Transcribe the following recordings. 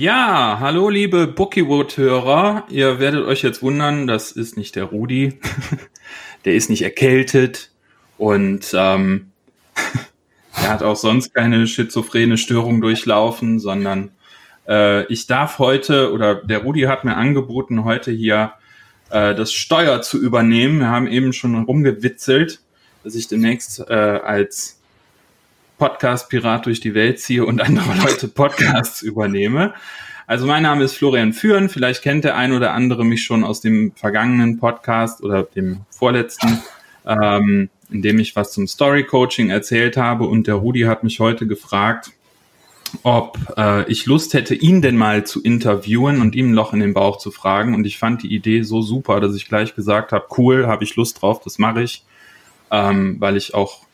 Ja, hallo liebe Bookiewood-Hörer. Ihr werdet euch jetzt wundern, das ist nicht der Rudi. der ist nicht erkältet und ähm, er hat auch sonst keine schizophrene Störung durchlaufen, sondern äh, ich darf heute oder der Rudi hat mir angeboten, heute hier äh, das Steuer zu übernehmen. Wir haben eben schon rumgewitzelt, dass ich demnächst äh, als Podcast-Pirat durch die Welt ziehe und andere Leute Podcasts übernehme. Also mein Name ist Florian Führen. Vielleicht kennt der ein oder andere mich schon aus dem vergangenen Podcast oder dem vorletzten, ähm, in dem ich was zum Story Coaching erzählt habe. Und der Rudi hat mich heute gefragt, ob äh, ich Lust hätte, ihn denn mal zu interviewen und ihm ein Loch in den Bauch zu fragen. Und ich fand die Idee so super, dass ich gleich gesagt habe, cool, habe ich Lust drauf, das mache ich, ähm, weil ich auch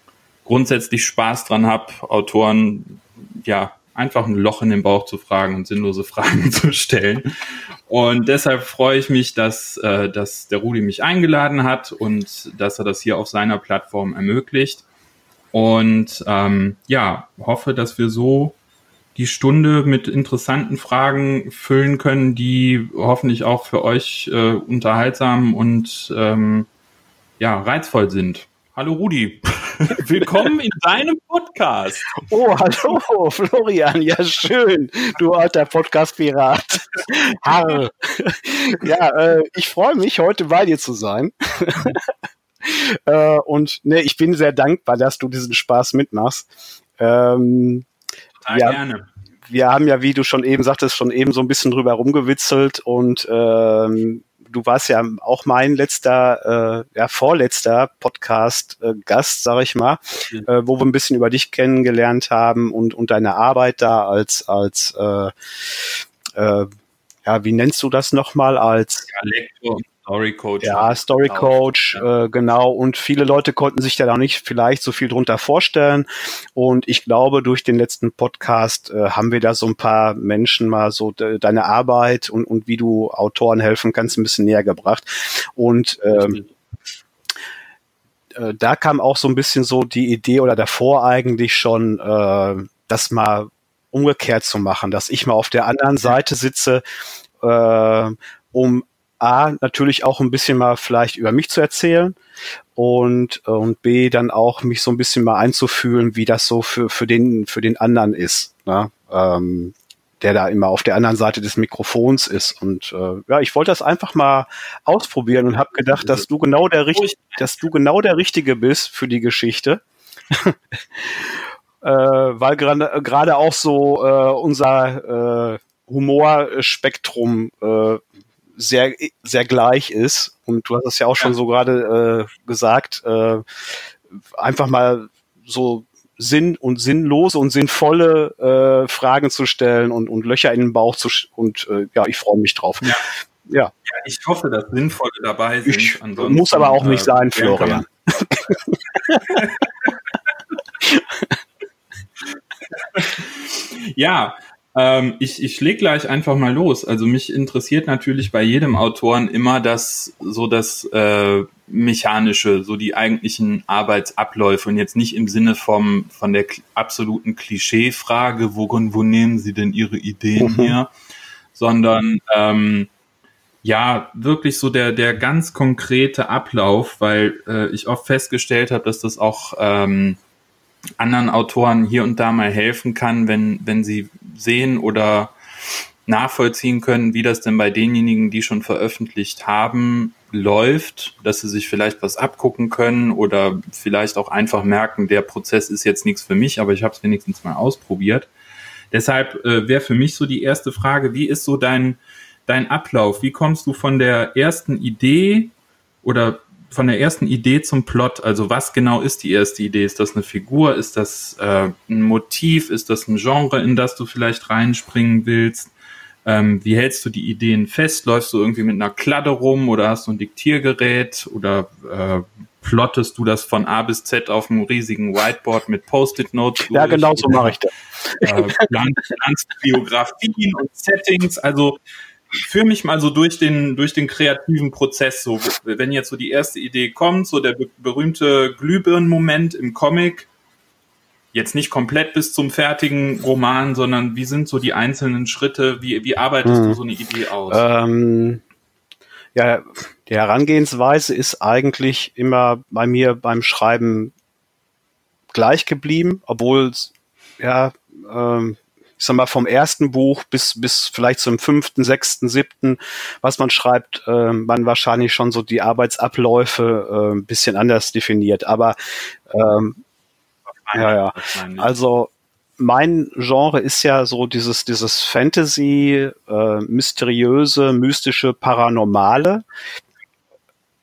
grundsätzlich Spaß dran habe, Autoren ja einfach ein Loch in den Bauch zu fragen und sinnlose Fragen zu stellen. Und deshalb freue ich mich, dass, äh, dass der Rudi mich eingeladen hat und dass er das hier auf seiner Plattform ermöglicht. Und ähm, ja, hoffe, dass wir so die Stunde mit interessanten Fragen füllen können, die hoffentlich auch für euch äh, unterhaltsam und ähm, ja, reizvoll sind. Hallo Rudi, willkommen in deinem Podcast. Oh, hallo Florian, ja schön, du alter Podcast-Pirat. Harr. Ja, äh, ich freue mich, heute bei dir zu sein. äh, und ne, ich bin sehr dankbar, dass du diesen Spaß mitmachst. Ähm, Total ja, gerne. Wir haben ja, wie du schon eben sagtest, schon eben so ein bisschen drüber rumgewitzelt und ähm, du warst ja auch mein letzter, äh, ja, vorletzter Podcast-Gast, äh, sag ich mal, mhm. äh, wo wir ein bisschen über dich kennengelernt haben und, und deine Arbeit da als, als äh, äh, ja, wie nennst du das nochmal? Als ja, Lektor Story Coach. Ja, Story Coach, äh, genau. Und viele Leute konnten sich da noch nicht vielleicht so viel drunter vorstellen. Und ich glaube, durch den letzten Podcast äh, haben wir da so ein paar Menschen mal so de deine Arbeit und, und wie du Autoren helfen kannst, ein bisschen näher gebracht. Und ähm, äh, da kam auch so ein bisschen so die Idee oder davor eigentlich schon, äh, das mal umgekehrt zu machen, dass ich mal auf der anderen Seite sitze, äh, um A, natürlich auch ein bisschen mal vielleicht über mich zu erzählen und, und B, dann auch mich so ein bisschen mal einzufühlen, wie das so für, für, den, für den anderen ist, ne? ähm, der da immer auf der anderen Seite des Mikrofons ist. Und äh, ja, ich wollte das einfach mal ausprobieren und habe gedacht, dass du genau der dass du genau der Richtige bist für die Geschichte. äh, weil gerade auch so äh, unser äh, Humorspektrum äh, sehr, sehr gleich ist. Und du hast es ja auch schon ja. so gerade äh, gesagt, äh, einfach mal so Sinn und sinnlose und sinnvolle äh, Fragen zu stellen und, und Löcher in den Bauch zu und äh, ja, ich freue mich drauf. Ja. ja. ja. ich hoffe, dass sinnvolle dabei sind. Ich muss aber auch nicht äh, sein, Florian. ja, ähm, ich ich leg gleich einfach mal los. Also mich interessiert natürlich bei jedem Autoren immer das so das äh, mechanische, so die eigentlichen Arbeitsabläufe und jetzt nicht im Sinne vom von der absoluten Klischeefrage, wo, wo nehmen Sie denn Ihre Ideen mhm. her, sondern ähm, ja, wirklich so der, der ganz konkrete Ablauf, weil äh, ich oft festgestellt habe, dass das auch ähm, anderen Autoren hier und da mal helfen kann, wenn, wenn sie sehen oder nachvollziehen können, wie das denn bei denjenigen, die schon veröffentlicht haben, läuft, dass sie sich vielleicht was abgucken können oder vielleicht auch einfach merken, der Prozess ist jetzt nichts für mich, aber ich habe es wenigstens mal ausprobiert. Deshalb äh, wäre für mich so die erste Frage, wie ist so dein, dein Ablauf? Wie kommst du von der ersten Idee oder von der ersten Idee zum Plot, also was genau ist die erste Idee? Ist das eine Figur? Ist das äh, ein Motiv? Ist das ein Genre, in das du vielleicht reinspringen willst? Ähm, wie hältst du die Ideen fest? Läufst du irgendwie mit einer Kladde rum oder hast du ein Diktiergerät oder äh, plottest du das von A bis Z auf einem riesigen Whiteboard mit Post-it-Notes? Ja, genau so mache ich das. Äh, planst, planst Biografien und Settings, also führ mich mal so durch den, durch den kreativen Prozess. So, wenn jetzt so die erste Idee kommt, so der berühmte Glühbirnen-Moment im Comic. jetzt nicht komplett bis zum fertigen Roman, sondern wie sind so die einzelnen Schritte? Wie, wie arbeitest hm. du so eine Idee aus? Ähm, ja, die Herangehensweise ist eigentlich immer bei mir beim Schreiben gleich geblieben, obwohl ja, ähm, ich sag mal, vom ersten Buch bis, bis vielleicht zum fünften, sechsten, siebten, was man schreibt, äh, man wahrscheinlich schon so die Arbeitsabläufe äh, ein bisschen anders definiert. Aber ähm, ja, ja. Also mein Genre ist ja so dieses, dieses Fantasy, äh, mysteriöse, mystische, paranormale.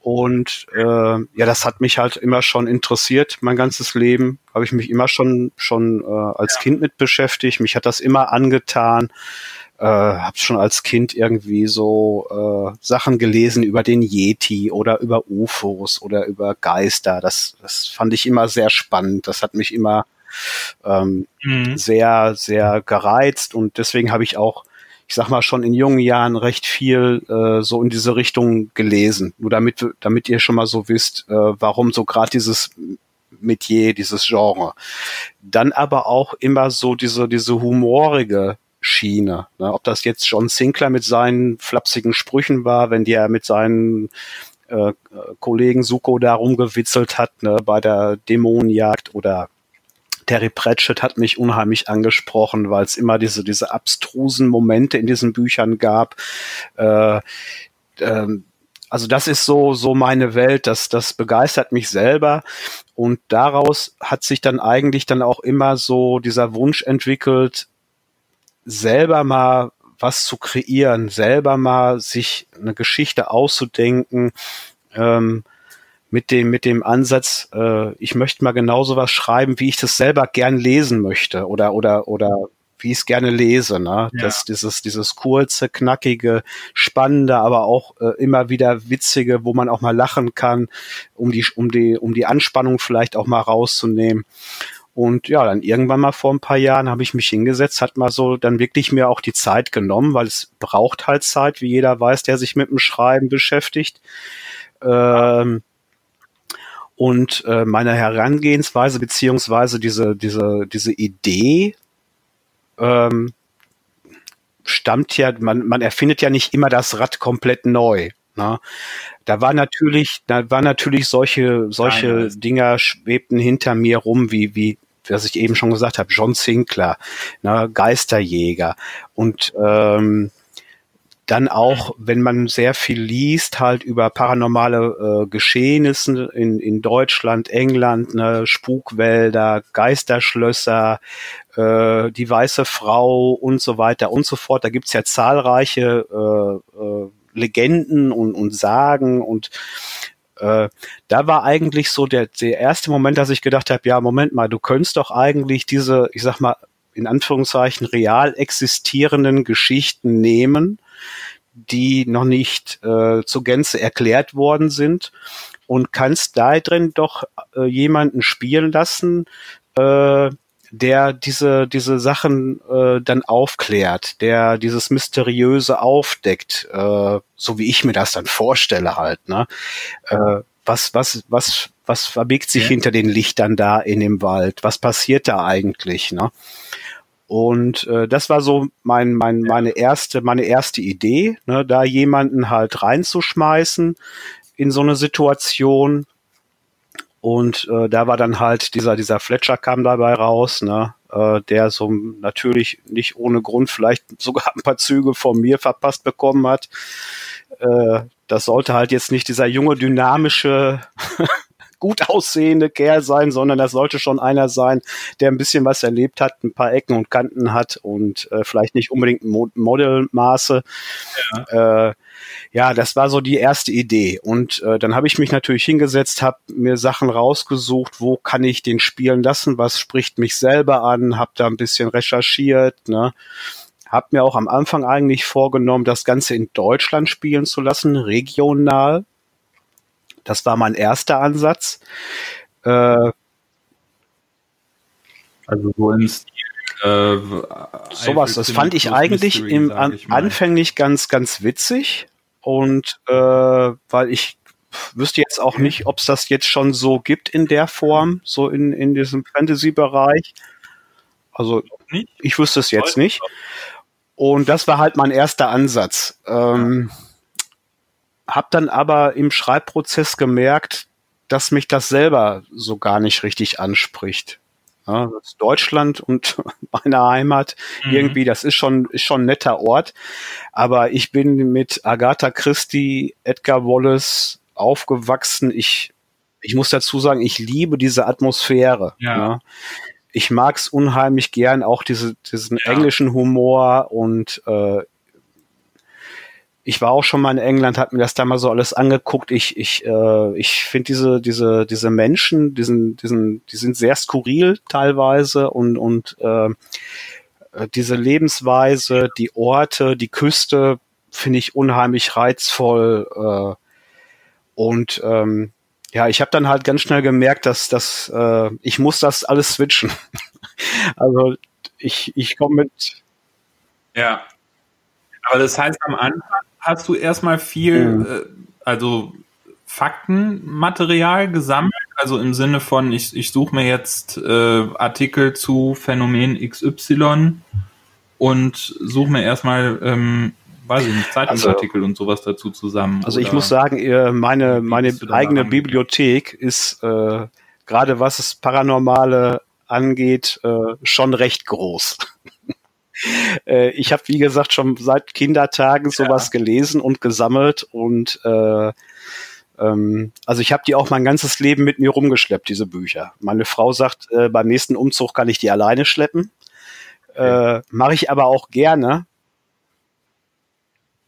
Und äh, ja, das hat mich halt immer schon interessiert, mein ganzes Leben. Habe ich mich immer schon schon äh, als ja. Kind mit beschäftigt. Mich hat das immer angetan. Äh, habe schon als Kind irgendwie so äh, Sachen gelesen über den Yeti oder über UFOs oder über Geister. Das, das fand ich immer sehr spannend. Das hat mich immer ähm, mhm. sehr, sehr gereizt und deswegen habe ich auch ich sag mal, schon in jungen Jahren recht viel äh, so in diese Richtung gelesen. Nur damit, damit ihr schon mal so wisst, äh, warum so gerade dieses Metier, dieses Genre. Dann aber auch immer so diese, diese humorige Schiene. Ne? Ob das jetzt John Sinclair mit seinen flapsigen Sprüchen war, wenn der mit seinen äh, Kollegen Suko da rumgewitzelt hat ne, bei der Dämonenjagd oder Terry Pratchett hat mich unheimlich angesprochen, weil es immer diese, diese abstrusen Momente in diesen Büchern gab. Äh, ähm, also das ist so, so meine Welt, das, das begeistert mich selber. Und daraus hat sich dann eigentlich dann auch immer so dieser Wunsch entwickelt, selber mal was zu kreieren, selber mal sich eine Geschichte auszudenken, ähm, mit dem, mit dem Ansatz, äh, ich möchte mal genauso was schreiben, wie ich das selber gern lesen möchte oder, oder, oder wie ich es gerne lese, ne? Ja. Das, dieses, dieses kurze, knackige, spannende, aber auch äh, immer wieder witzige, wo man auch mal lachen kann, um die, um die, um die Anspannung vielleicht auch mal rauszunehmen. Und ja, dann irgendwann mal vor ein paar Jahren habe ich mich hingesetzt, hat mal so dann wirklich mir auch die Zeit genommen, weil es braucht halt Zeit, wie jeder weiß, der sich mit dem Schreiben beschäftigt. Ähm, und äh, meine Herangehensweise beziehungsweise diese, diese, diese Idee ähm, stammt ja, man, man erfindet ja nicht immer das Rad komplett neu. Ne? Da war natürlich, da war natürlich solche, solche Nein, Dinger schwebten hinter mir rum, wie, wie, was ich eben schon gesagt habe, John Sinclair, ne, Geisterjäger. Und ähm, dann auch, wenn man sehr viel liest, halt über paranormale äh, Geschehnisse in, in Deutschland, England, ne, Spukwälder, Geisterschlösser, äh, die weiße Frau und so weiter und so fort. Da gibt's ja zahlreiche äh, äh, Legenden und, und Sagen und äh, da war eigentlich so der, der erste Moment, dass ich gedacht habe, ja, Moment mal, du könntest doch eigentlich diese, ich sag mal, in Anführungszeichen real existierenden Geschichten nehmen die noch nicht äh, zur Gänze erklärt worden sind und kannst da drin doch äh, jemanden spielen lassen, äh, der diese diese Sachen äh, dann aufklärt, der dieses mysteriöse aufdeckt, äh, so wie ich mir das dann vorstelle halt, ne? Äh, was was was was verbirgt sich ja. hinter den Lichtern da in dem Wald? Was passiert da eigentlich, ne? Und äh, das war so mein, mein, meine erste, meine erste Idee, ne, da jemanden halt reinzuschmeißen in so eine Situation. Und äh, da war dann halt dieser, dieser Fletcher kam dabei raus, ne, äh, der so natürlich nicht ohne Grund vielleicht sogar ein paar Züge von mir verpasst bekommen hat. Äh, das sollte halt jetzt nicht dieser junge, dynamische gut aussehende Kerl sein, sondern das sollte schon einer sein, der ein bisschen was erlebt hat, ein paar Ecken und Kanten hat und äh, vielleicht nicht unbedingt Mo Modelmaße. Ja. Äh, ja, das war so die erste Idee. Und äh, dann habe ich mich natürlich hingesetzt, habe mir Sachen rausgesucht, wo kann ich den spielen lassen, was spricht mich selber an, habe da ein bisschen recherchiert, ne? Hab mir auch am Anfang eigentlich vorgenommen, das Ganze in Deutschland spielen zu lassen, regional. Das war mein erster Ansatz. Äh, also so im Stil. Äh, sowas, das fand ich eigentlich im an, anfänglich ganz, ganz witzig. Und äh, weil ich wüsste jetzt auch nicht, ob es das jetzt schon so gibt in der Form, so in, in diesem Fantasy-Bereich. Also ich wüsste es jetzt nicht. Und das war halt mein erster Ansatz. Ähm, hab dann aber im Schreibprozess gemerkt, dass mich das selber so gar nicht richtig anspricht. Ja, Deutschland und meine Heimat mhm. irgendwie, das ist schon, ist schon ein netter Ort. Aber ich bin mit Agatha Christie, Edgar Wallace aufgewachsen. Ich, ich muss dazu sagen, ich liebe diese Atmosphäre. Ja. ja. Ich mag's unheimlich gern, auch diese, diesen ja. englischen Humor und äh, ich war auch schon mal in England, habe mir das da mal so alles angeguckt. Ich, ich, äh, ich finde diese, diese, diese Menschen, diesen, diesen, die sind sehr skurril teilweise und, und äh, diese Lebensweise, die Orte, die Küste finde ich unheimlich reizvoll. Äh, und ähm, ja, ich habe dann halt ganz schnell gemerkt, dass, dass äh, ich muss das alles switchen. also ich, ich komme mit. Ja. Aber das heißt, am Anfang hast du erstmal viel, mhm. äh, also Faktenmaterial gesammelt, also im Sinne von, ich, ich suche mir jetzt äh, Artikel zu Phänomen XY und suche mir erstmal, ähm, weiß ich nicht, Zeitungsartikel also, und sowas dazu zusammen. Also ich muss sagen, meine, meine eigene Bibliothek ist äh, gerade was das Paranormale angeht, äh, schon recht groß. äh, ich habe, wie gesagt, schon seit Kindertagen sowas ja. gelesen und gesammelt und äh, ähm, also ich habe die auch mein ganzes Leben mit mir rumgeschleppt, diese Bücher. Meine Frau sagt, äh, beim nächsten Umzug kann ich die alleine schleppen. Okay. Äh, Mache ich aber auch gerne,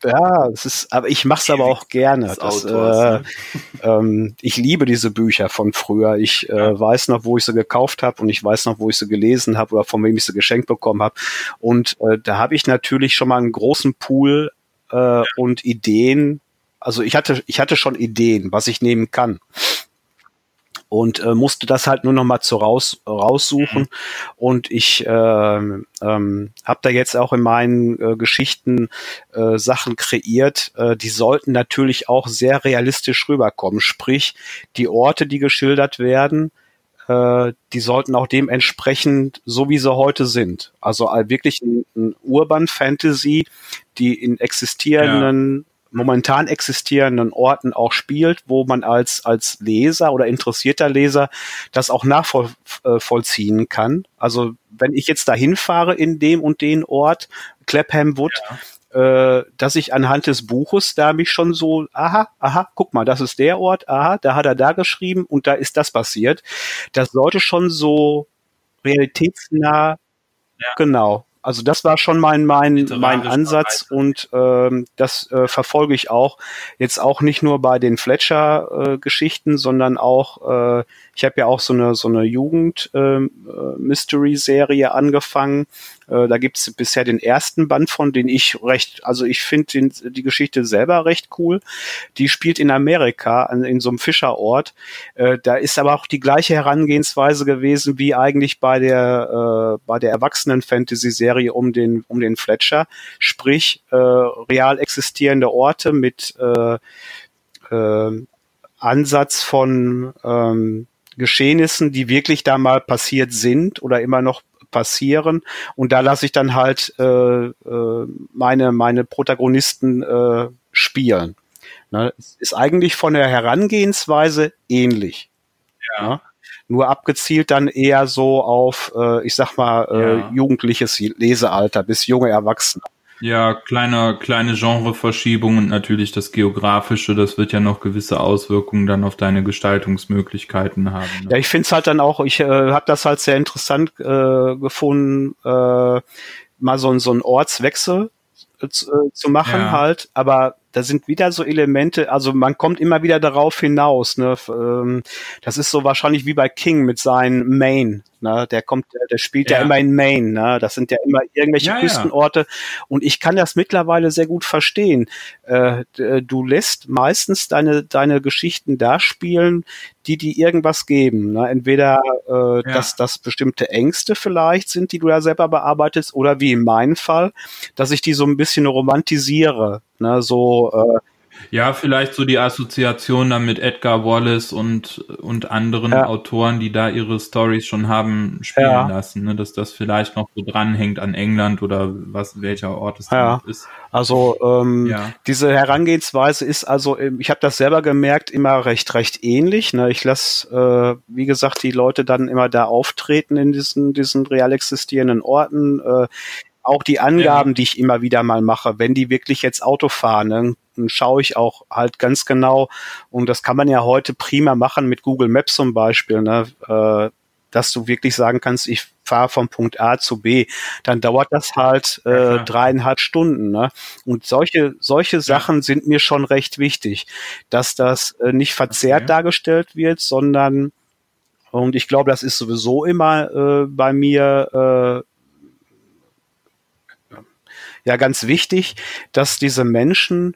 ja, es ist, aber ich mache es aber auch gerne. Das, Autors, äh, ne? ähm, ich liebe diese Bücher von früher. Ich äh, weiß noch, wo ich sie gekauft habe und ich weiß noch, wo ich sie gelesen habe oder von wem ich sie geschenkt bekommen habe. Und äh, da habe ich natürlich schon mal einen großen Pool äh, und Ideen. Also ich hatte, ich hatte schon Ideen, was ich nehmen kann und äh, musste das halt nur noch mal zu raus, raussuchen. Mhm. Und ich äh, ähm, habe da jetzt auch in meinen äh, Geschichten äh, Sachen kreiert, äh, die sollten natürlich auch sehr realistisch rüberkommen. Sprich, die Orte, die geschildert werden, äh, die sollten auch dementsprechend so wie sie heute sind. Also wirklich ein, ein Urban Fantasy, die in existierenden momentan existierenden Orten auch spielt, wo man als, als Leser oder interessierter Leser das auch nachvollziehen kann. Also wenn ich jetzt dahin fahre in dem und den Ort, Clapham Wood, ja. äh, dass ich anhand des Buches da mich schon so, aha, aha, guck mal, das ist der Ort, aha, da hat er da geschrieben und da ist das passiert. Das sollte schon so realitätsnah, ja. genau, also das war schon mein mein mein Ansatz und ähm, das äh, verfolge ich auch jetzt auch nicht nur bei den Fletcher äh, Geschichten, sondern auch äh, ich habe ja auch so eine so eine Jugend ähm, äh, Mystery Serie angefangen äh, da gibt's bisher den ersten Band von, den ich recht, also ich finde die Geschichte selber recht cool. Die spielt in Amerika, an, in so einem Fischerort. Äh, da ist aber auch die gleiche Herangehensweise gewesen wie eigentlich bei der, äh, bei der Erwachsenen-Fantasy-Serie um den, um den Fletcher. Sprich, äh, real existierende Orte mit äh, äh, Ansatz von ähm, Geschehnissen, die wirklich da mal passiert sind oder immer noch passieren. Und da lasse ich dann halt äh, äh, meine, meine Protagonisten äh, spielen. Ne? Ist eigentlich von der Herangehensweise ähnlich. Ja. Ne? Nur abgezielt dann eher so auf, äh, ich sag mal, äh, ja. jugendliches Lesealter bis junge Erwachsene. Ja, kleine, kleine Genreverschiebung und natürlich das Geografische, das wird ja noch gewisse Auswirkungen dann auf deine Gestaltungsmöglichkeiten haben. Ne? Ja, ich finde es halt dann auch, ich äh, habe das halt sehr interessant äh, gefunden, äh, mal so, so einen Ortswechsel äh, zu, äh, zu machen ja. halt, aber da sind wieder so Elemente, also man kommt immer wieder darauf hinaus. Ne? Ähm, das ist so wahrscheinlich wie bei King mit seinen Main. Ne? Der kommt, der spielt ja. ja immer in Maine. Ne? Das sind ja immer irgendwelche ja, Küstenorte. Ja. Und ich kann das mittlerweile sehr gut verstehen. Äh, du lässt meistens deine, deine Geschichten da spielen, die die irgendwas geben. Ne? Entweder äh, dass das bestimmte Ängste vielleicht sind, die du ja selber bearbeitest, oder wie in meinem Fall, dass ich die so ein bisschen romantisiere. Ne? So äh, Ja, vielleicht so die Assoziation dann mit Edgar Wallace und, und anderen ja. Autoren, die da ihre Stories schon haben spielen ja. lassen, ne? dass das vielleicht noch so dranhängt an England oder was, welcher Ort es ja. ist. Also ähm, ja. diese Herangehensweise ist also, ähm, ich habe das selber gemerkt, immer recht, recht ähnlich. Ne? Ich lasse, äh, wie gesagt, die Leute dann immer da auftreten in diesen, diesen real existierenden Orten. Äh, auch die Angaben, die ich immer wieder mal mache, wenn die wirklich jetzt Auto fahren, dann, dann schaue ich auch halt ganz genau, und das kann man ja heute prima machen mit Google Maps zum Beispiel, ne, äh, dass du wirklich sagen kannst, ich fahre vom Punkt A zu B, dann dauert das halt äh, dreieinhalb Stunden. Ne? Und solche, solche Sachen sind mir schon recht wichtig, dass das äh, nicht verzerrt okay. dargestellt wird, sondern und ich glaube, das ist sowieso immer äh, bei mir äh, ja ganz wichtig, dass diese Menschen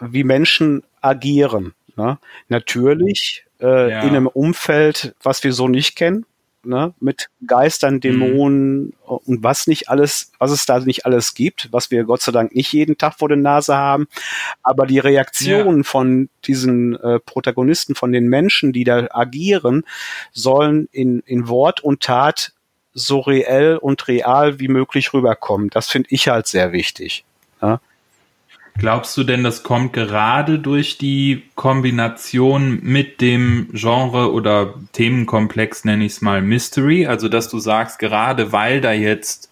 wie Menschen agieren. Ne? Natürlich äh, ja. in einem Umfeld, was wir so nicht kennen, ne? mit Geistern, Dämonen mhm. und was nicht alles, was es da nicht alles gibt, was wir Gott sei Dank nicht jeden Tag vor der Nase haben. Aber die Reaktionen ja. von diesen äh, Protagonisten, von den Menschen, die da agieren, sollen in, in Wort und Tat so reell und real wie möglich rüberkommen. Das finde ich halt sehr wichtig. Ja? Glaubst du denn, das kommt gerade durch die Kombination mit dem Genre oder Themenkomplex, nenne ich es mal, Mystery? Also, dass du sagst, gerade weil da jetzt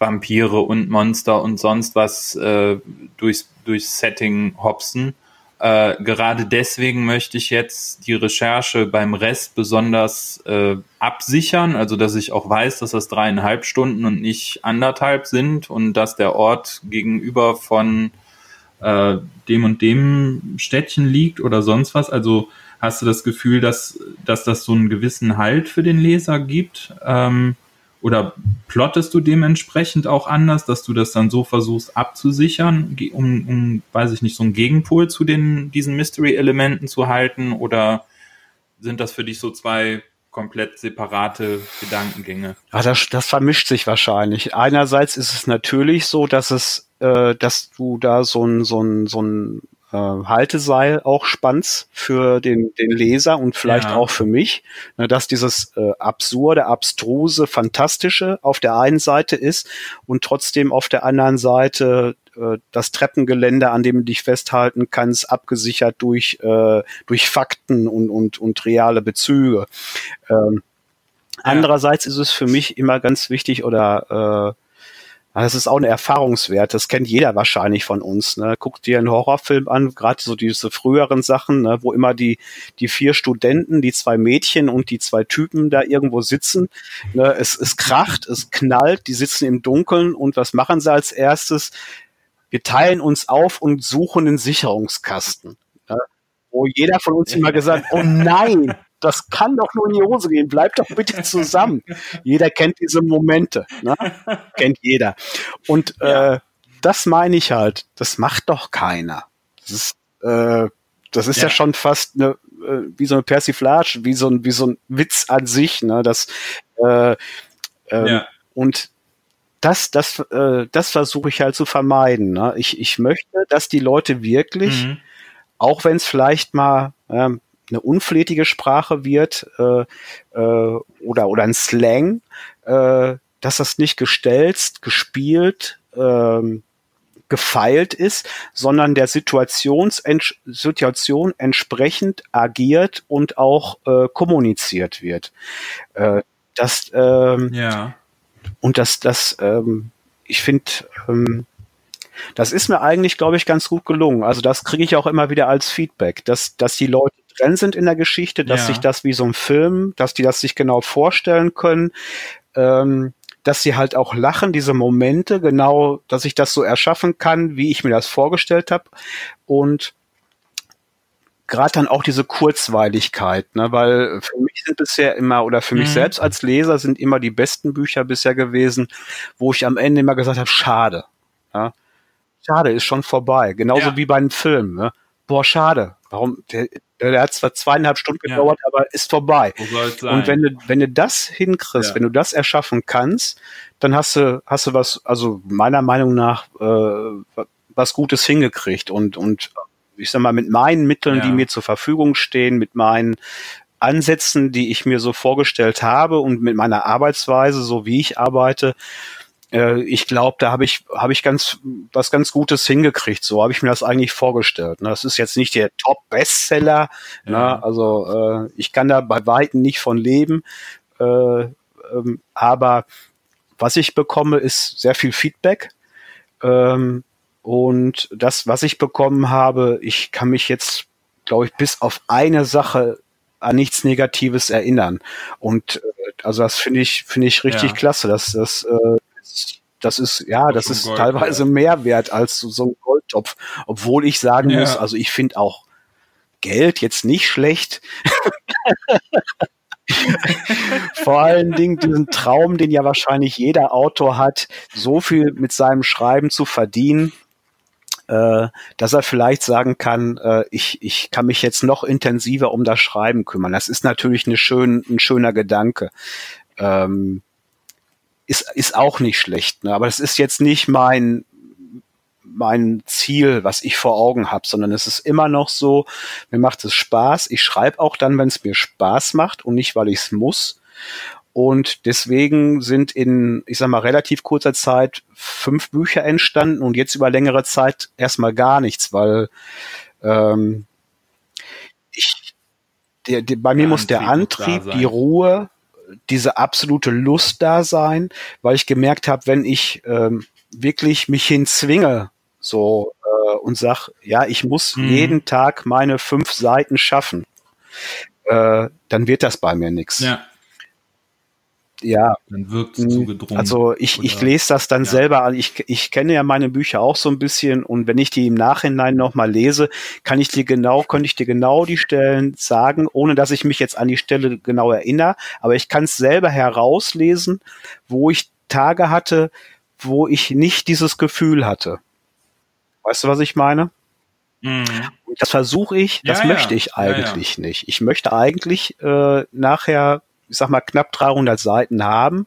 Vampire und Monster und sonst was äh, durchs, durchs Setting hopsen, äh, gerade deswegen möchte ich jetzt die Recherche beim Rest besonders äh, absichern, also dass ich auch weiß, dass das dreieinhalb Stunden und nicht anderthalb sind und dass der Ort gegenüber von äh, dem und dem Städtchen liegt oder sonst was. Also hast du das Gefühl, dass, dass das so einen gewissen Halt für den Leser gibt? Ähm, oder plottest du dementsprechend auch anders, dass du das dann so versuchst abzusichern, um, um weiß ich nicht, so einen Gegenpol zu den, diesen Mystery-Elementen zu halten? Oder sind das für dich so zwei komplett separate Gedankengänge? Ja, das, das vermischt sich wahrscheinlich. Einerseits ist es natürlich so, dass es, äh, dass du da so ein, so ein, so ein äh, Halteseil auch spannst für den, den Leser und vielleicht ja. auch für mich, ne, dass dieses äh, absurde, abstruse, fantastische auf der einen Seite ist und trotzdem auf der anderen Seite äh, das Treppengelände, an dem du dich festhalten kannst, abgesichert durch, äh, durch Fakten und, und, und reale Bezüge. Ähm, ja. Andererseits ist es für mich immer ganz wichtig oder äh, das ist auch ein Erfahrungswert, das kennt jeder wahrscheinlich von uns. Ne? Guck dir einen Horrorfilm an, gerade so diese früheren Sachen, ne? wo immer die, die vier Studenten, die zwei Mädchen und die zwei Typen da irgendwo sitzen. Ne? Es, es kracht, es knallt, die sitzen im Dunkeln und was machen sie als erstes? Wir teilen uns auf und suchen den Sicherungskasten. Ne? Wo jeder von uns immer gesagt, oh nein, das kann doch nur in die Hose gehen. Bleibt doch bitte zusammen. jeder kennt diese Momente. Ne? kennt jeder. Und ja. äh, das meine ich halt. Das macht doch keiner. Das ist, äh, das ist ja. ja schon fast eine, äh, wie so eine Persiflage, wie so ein, wie so ein Witz an sich. Ne? Das, äh, ähm, ja. Und das, das, äh, das versuche ich halt zu vermeiden. Ne? Ich, ich möchte, dass die Leute wirklich, mhm. auch wenn es vielleicht mal ähm, eine unflätige Sprache wird äh, äh, oder, oder ein Slang, äh, dass das nicht gestelzt, gespielt, ähm, gefeilt ist, sondern der Situations Situation entsprechend agiert und auch äh, kommuniziert wird. Äh, das ähm, ja. und das das ähm, ich finde ähm, das ist mir eigentlich, glaube ich, ganz gut gelungen. Also das kriege ich auch immer wieder als Feedback, dass, dass die Leute drin sind in der Geschichte, dass ja. sich das wie so ein Film, dass die das sich genau vorstellen können, ähm, dass sie halt auch lachen, diese Momente, genau, dass ich das so erschaffen kann, wie ich mir das vorgestellt habe. Und gerade dann auch diese Kurzweiligkeit, ne, weil für mich sind bisher immer oder für mich mhm. selbst als Leser sind immer die besten Bücher bisher gewesen, wo ich am Ende immer gesagt habe, schade. Ja, schade, ist schon vorbei. Genauso ja. wie bei einem Film. Ne? Boah, schade. Warum? Der, der hat zwar zweieinhalb Stunden gedauert, ja. aber ist vorbei. Und wenn du, wenn du das hinkriegst, ja. wenn du das erschaffen kannst, dann hast du, hast du was, also meiner Meinung nach, äh, was Gutes hingekriegt und, und ich sag mal, mit meinen Mitteln, ja. die mir zur Verfügung stehen, mit meinen Ansätzen, die ich mir so vorgestellt habe und mit meiner Arbeitsweise, so wie ich arbeite, äh, ich glaube, da habe ich habe ich ganz was ganz Gutes hingekriegt. So habe ich mir das eigentlich vorgestellt. Ne? Das ist jetzt nicht der Top-Bestseller. Ne? Ja. Ne? Also äh, ich kann da bei weitem nicht von leben. Äh, ähm, aber was ich bekomme, ist sehr viel Feedback. Ähm, und das, was ich bekommen habe, ich kann mich jetzt, glaube ich, bis auf eine Sache an nichts Negatives erinnern. Und äh, also das finde ich finde ich richtig ja. klasse. Das das äh, das ist ja das ist Gold, teilweise ja. mehr wert als so ein Goldtopf, obwohl ich sagen ja. muss, also ich finde auch Geld jetzt nicht schlecht. Vor allen Dingen diesen Traum, den ja wahrscheinlich jeder Autor hat, so viel mit seinem Schreiben zu verdienen, äh, dass er vielleicht sagen kann, äh, ich, ich kann mich jetzt noch intensiver um das Schreiben kümmern. Das ist natürlich eine schön, ein schöner Gedanke. Ähm, ist, ist auch nicht schlecht, ne? aber das ist jetzt nicht mein, mein Ziel, was ich vor Augen habe, sondern es ist immer noch so, mir macht es Spaß. Ich schreibe auch dann, wenn es mir Spaß macht und nicht, weil ich es muss. Und deswegen sind in, ich sag mal, relativ kurzer Zeit fünf Bücher entstanden und jetzt über längere Zeit erstmal gar nichts, weil ähm, ich, der, der, bei mir der muss der Antrieb, die Ruhe, diese absolute Lust da sein, weil ich gemerkt habe, wenn ich ähm, wirklich mich hinzwinge, so äh, und sag, ja, ich muss mhm. jeden Tag meine fünf Seiten schaffen, äh, dann wird das bei mir nichts. Ja. Ja. Dann wirkt es zu gedrungen. Also ich, ich lese das dann ja. selber an. Ich, ich kenne ja meine Bücher auch so ein bisschen und wenn ich die im Nachhinein nochmal lese, kann ich dir genau, könnte ich dir genau die Stellen sagen, ohne dass ich mich jetzt an die Stelle genau erinnere. Aber ich kann es selber herauslesen, wo ich Tage hatte, wo ich nicht dieses Gefühl hatte. Weißt du, was ich meine? Mhm. Das versuche ich, das ja, möchte ich eigentlich ja, nicht. Ich möchte eigentlich äh, nachher, ich sag mal, knapp 300 Seiten haben,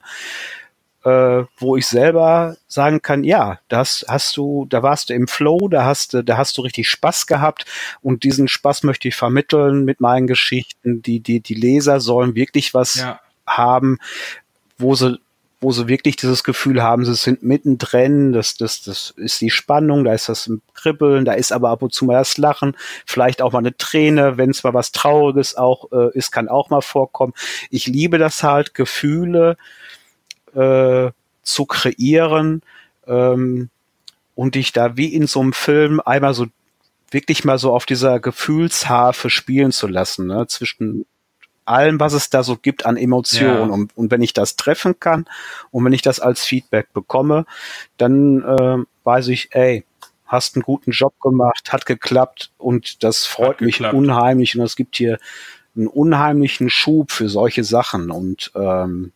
äh, wo ich selber sagen kann, ja, das hast du, da warst du im Flow, da hast du, da hast du richtig Spaß gehabt und diesen Spaß möchte ich vermitteln mit meinen Geschichten. Die, die, die Leser sollen wirklich was ja. haben, wo sie wo sie wirklich dieses Gefühl haben, sie sind mittendrin, das, das, das ist die Spannung, da ist das Kribbeln, da ist aber ab und zu mal das Lachen, vielleicht auch mal eine Träne, wenn es mal was Trauriges auch äh, ist, kann auch mal vorkommen. Ich liebe das halt, Gefühle äh, zu kreieren ähm, und dich da wie in so einem Film einmal so wirklich mal so auf dieser Gefühlsharfe spielen zu lassen, ne? zwischen allem, was es da so gibt an Emotionen. Ja. Und, und wenn ich das treffen kann und wenn ich das als Feedback bekomme, dann äh, weiß ich, ey, hast einen guten Job gemacht, hat geklappt und das freut mich unheimlich und es gibt hier einen unheimlichen Schub für solche Sachen und ähm,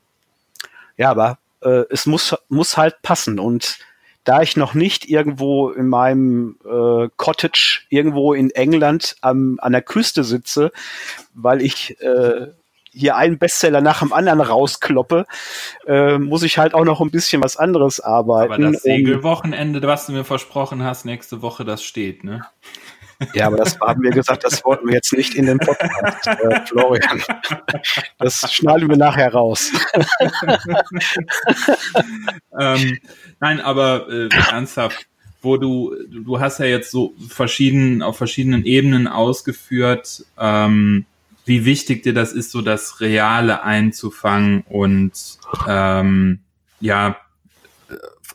ja, aber äh, es muss muss halt passen und da ich noch nicht irgendwo in meinem äh, Cottage irgendwo in England am, an der Küste sitze, weil ich äh, hier einen Bestseller nach dem anderen rauskloppe, äh, muss ich halt auch noch ein bisschen was anderes arbeiten. Aber das Segelwochenende, was du mir versprochen hast, nächste Woche, das steht, ne? Ja, aber das haben wir gesagt, das wollten wir jetzt nicht in den Podcast, äh, Florian. Das schneiden wir nachher raus. ähm, nein, aber äh, ernsthaft, wo du, du hast ja jetzt so verschieden, auf verschiedenen Ebenen ausgeführt, ähm, wie wichtig dir das ist, so das Reale einzufangen und ähm, ja,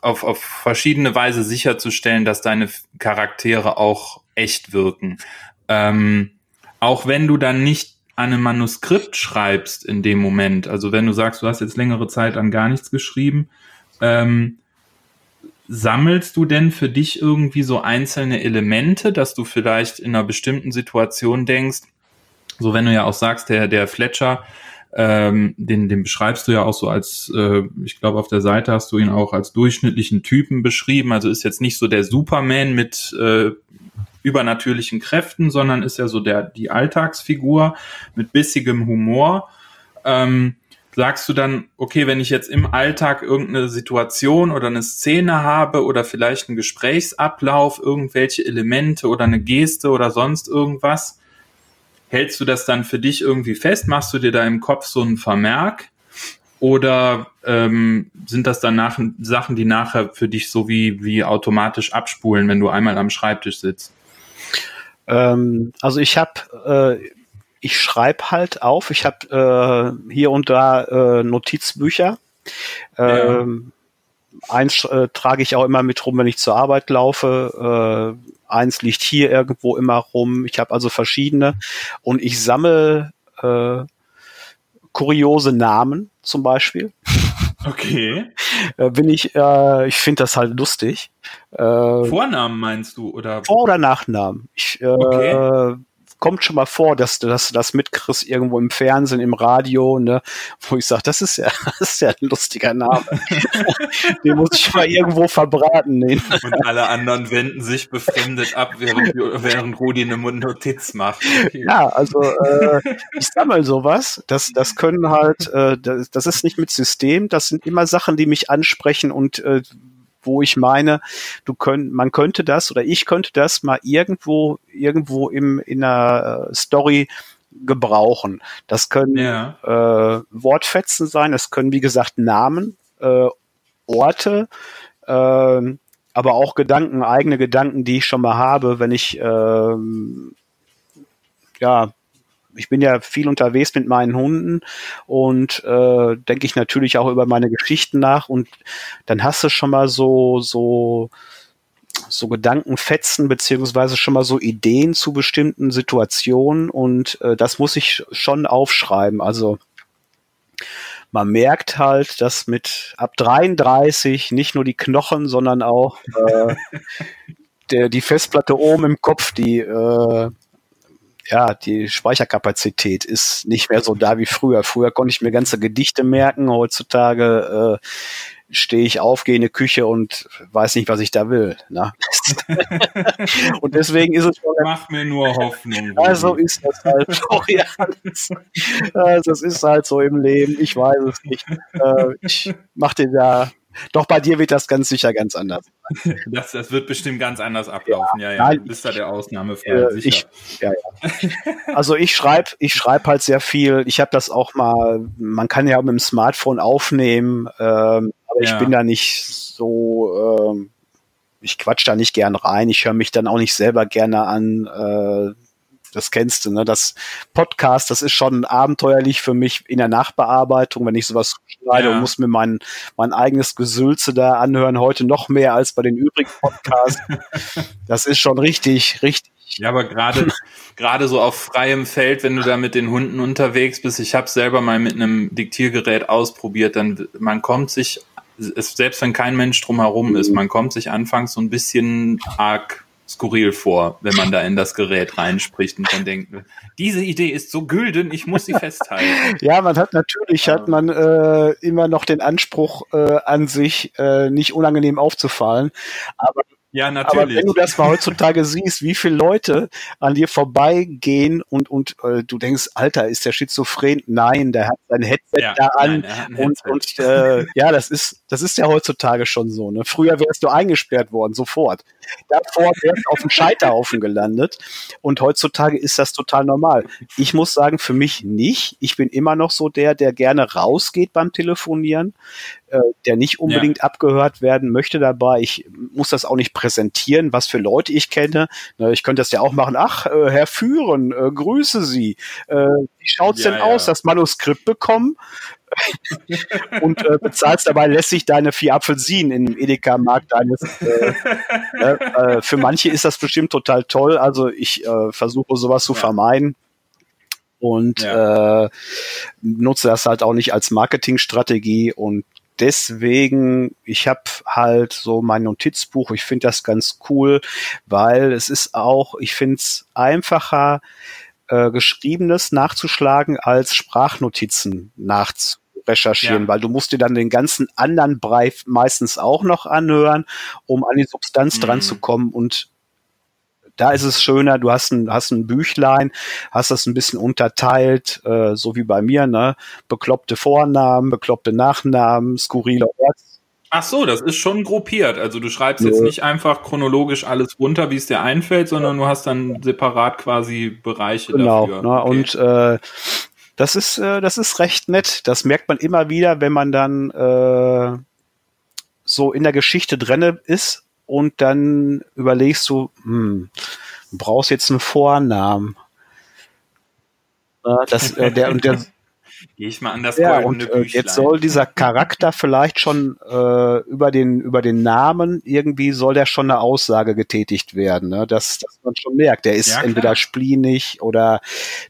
auf, auf verschiedene Weise sicherzustellen, dass deine Charaktere auch echt wirken. Ähm, auch wenn du dann nicht an einem Manuskript schreibst in dem Moment, also wenn du sagst, du hast jetzt längere Zeit an gar nichts geschrieben, ähm, sammelst du denn für dich irgendwie so einzelne Elemente, dass du vielleicht in einer bestimmten Situation denkst, so wenn du ja auch sagst, der, der Fletcher, ähm, den, den beschreibst du ja auch so als, äh, ich glaube, auf der Seite hast du ihn auch als durchschnittlichen Typen beschrieben. Also ist jetzt nicht so der Superman mit äh, übernatürlichen Kräften, sondern ist ja so der die Alltagsfigur mit bissigem Humor. Ähm, sagst du dann, okay, wenn ich jetzt im Alltag irgendeine Situation oder eine Szene habe oder vielleicht einen Gesprächsablauf, irgendwelche Elemente oder eine Geste oder sonst irgendwas, hältst du das dann für dich irgendwie fest? Machst du dir da im Kopf so einen Vermerk? Oder ähm, sind das dann nach, Sachen, die nachher für dich so wie, wie automatisch abspulen, wenn du einmal am Schreibtisch sitzt? Ähm, also ich habe, äh, ich schreibe halt auf. Ich habe äh, hier und da äh, Notizbücher. Ja. Ähm, eins äh, trage ich auch immer mit rum, wenn ich zur Arbeit laufe. Äh, eins liegt hier irgendwo immer rum. Ich habe also verschiedene und ich sammle äh, kuriose Namen zum Beispiel. Okay. äh, bin ich, äh, ich finde das halt lustig. Äh, Vornamen meinst du oder? Vor- oder Nachnamen. Ich, äh, okay kommt schon mal vor, dass du das, das mitkriegst irgendwo im Fernsehen, im Radio, ne, wo ich sage, das ist ja, das ist ja ein lustiger Name. Den muss ich mal irgendwo verbraten. Nee. Und alle anderen wenden sich befremdet ab, während, während Rudi eine Notiz macht. Okay. Ja, also äh, ich sammle sowas. Das, das können halt, äh, das, das ist nicht mit System, das sind immer Sachen, die mich ansprechen und äh, wo ich meine, du könnt, man könnte das oder ich könnte das mal irgendwo, irgendwo im, in einer äh, Story gebrauchen. Das können ja. äh, Wortfetzen sein, das können, wie gesagt, Namen, äh, Orte, äh, aber auch Gedanken, eigene Gedanken, die ich schon mal habe, wenn ich äh, ja ich bin ja viel unterwegs mit meinen Hunden und äh, denke ich natürlich auch über meine Geschichten nach und dann hast du schon mal so so so Gedankenfetzen beziehungsweise schon mal so Ideen zu bestimmten Situationen und äh, das muss ich schon aufschreiben. Also man merkt halt, dass mit ab 33 nicht nur die Knochen, sondern auch äh, der, die Festplatte oben im Kopf, die äh, ja, die Speicherkapazität ist nicht mehr so da wie früher. Früher konnte ich mir ganze Gedichte merken, heutzutage äh, stehe ich auf, gehe in die Küche und weiß nicht, was ich da will. Ne? und deswegen ist es schon. Mach mir nur Hoffnung. Also ist das halt, also das ist halt so im Leben. Ich weiß es nicht. Äh, ich mache dir da doch bei dir wird das ganz sicher ganz anders. Das, das wird bestimmt ganz anders ablaufen. Ja, ja. ja. Du bist da der Ausnahmefall. Äh, ich, ja, ja. Also ich schreibe, ich schreibe halt sehr viel. Ich habe das auch mal. Man kann ja mit dem Smartphone aufnehmen, ähm, aber ich bin da nicht so. Ähm, ich quatsch da nicht gern rein. Ich höre mich dann auch nicht selber gerne an. Äh, das kennst du, ne? Das Podcast, das ist schon abenteuerlich für mich in der Nachbearbeitung, wenn ich sowas schneide ja. und muss mir mein, mein eigenes Gesülze da anhören, heute noch mehr als bei den übrigen Podcasts. das ist schon richtig, richtig. Ja, aber gerade gerade so auf freiem Feld, wenn du da mit den Hunden unterwegs bist, ich habe selber mal mit einem Diktiergerät ausprobiert, dann man kommt sich, selbst wenn kein Mensch drumherum ist, man kommt sich anfangs so ein bisschen arg skurril vor, wenn man da in das Gerät reinspricht und dann denkt, diese Idee ist so gülden, ich muss sie festhalten. ja, man hat natürlich hat man äh, immer noch den Anspruch äh, an sich, äh, nicht unangenehm aufzufallen, aber ja, natürlich. Aber wenn du das mal heutzutage siehst, wie viele Leute an dir vorbeigehen und, und äh, du denkst, Alter, ist der schizophren? Nein, der hat sein Headset ja, da an. Nein, und und äh, ja, das ist, das ist ja heutzutage schon so. Ne? Früher wärst du eingesperrt worden, sofort. Davor wärst du auf dem Scheiterhaufen gelandet. Und heutzutage ist das total normal. Ich muss sagen, für mich nicht. Ich bin immer noch so der, der gerne rausgeht beim Telefonieren. Äh, der nicht unbedingt ja. abgehört werden möchte dabei. Ich muss das auch nicht präsentieren, was für Leute ich kenne. Ich könnte das ja auch machen. Ach, äh, Herr Führen, äh, grüße Sie. wie schaut's ja, denn ja. aus? Das Manuskript bekommen? und äh, bezahlst dabei lässig deine vier Apfelsinen im Edeka-Markt deines. Äh, äh, für manche ist das bestimmt total toll. Also ich versuche sowas zu vermeiden und ja. nutze das halt auch nicht als Marketingstrategie und deswegen, ich habe halt so mein Notizbuch, ich finde das ganz cool, weil es ist auch, ich finde es einfacher, äh, Geschriebenes nachzuschlagen, als Sprachnotizen nachzurecherchieren, ja. weil du musst dir dann den ganzen anderen Brei meistens auch noch anhören, um an die Substanz mhm. dran zu kommen und da ist es schöner, du hast ein, hast ein Büchlein, hast das ein bisschen unterteilt, äh, so wie bei mir, ne? Bekloppte Vornamen, bekloppte Nachnamen, skurrile Orts. Ach so, das ist schon gruppiert. Also du schreibst jetzt nicht einfach chronologisch alles runter, wie es dir einfällt, sondern du hast dann separat quasi Bereiche genau, dafür. Ne? Okay. Und äh, das ist, äh, das ist recht nett. Das merkt man immer wieder, wenn man dann äh, so in der Geschichte drinne ist und dann überlegst du, hm, du brauchst jetzt einen Vornamen. Das, äh, der, und der, Gehe ich mal an das ja, und äh, jetzt soll dieser Charakter vielleicht schon äh, über den über den Namen irgendwie soll der schon eine Aussage getätigt werden, ne? dass, dass man schon merkt, der ist ja, entweder spleenig oder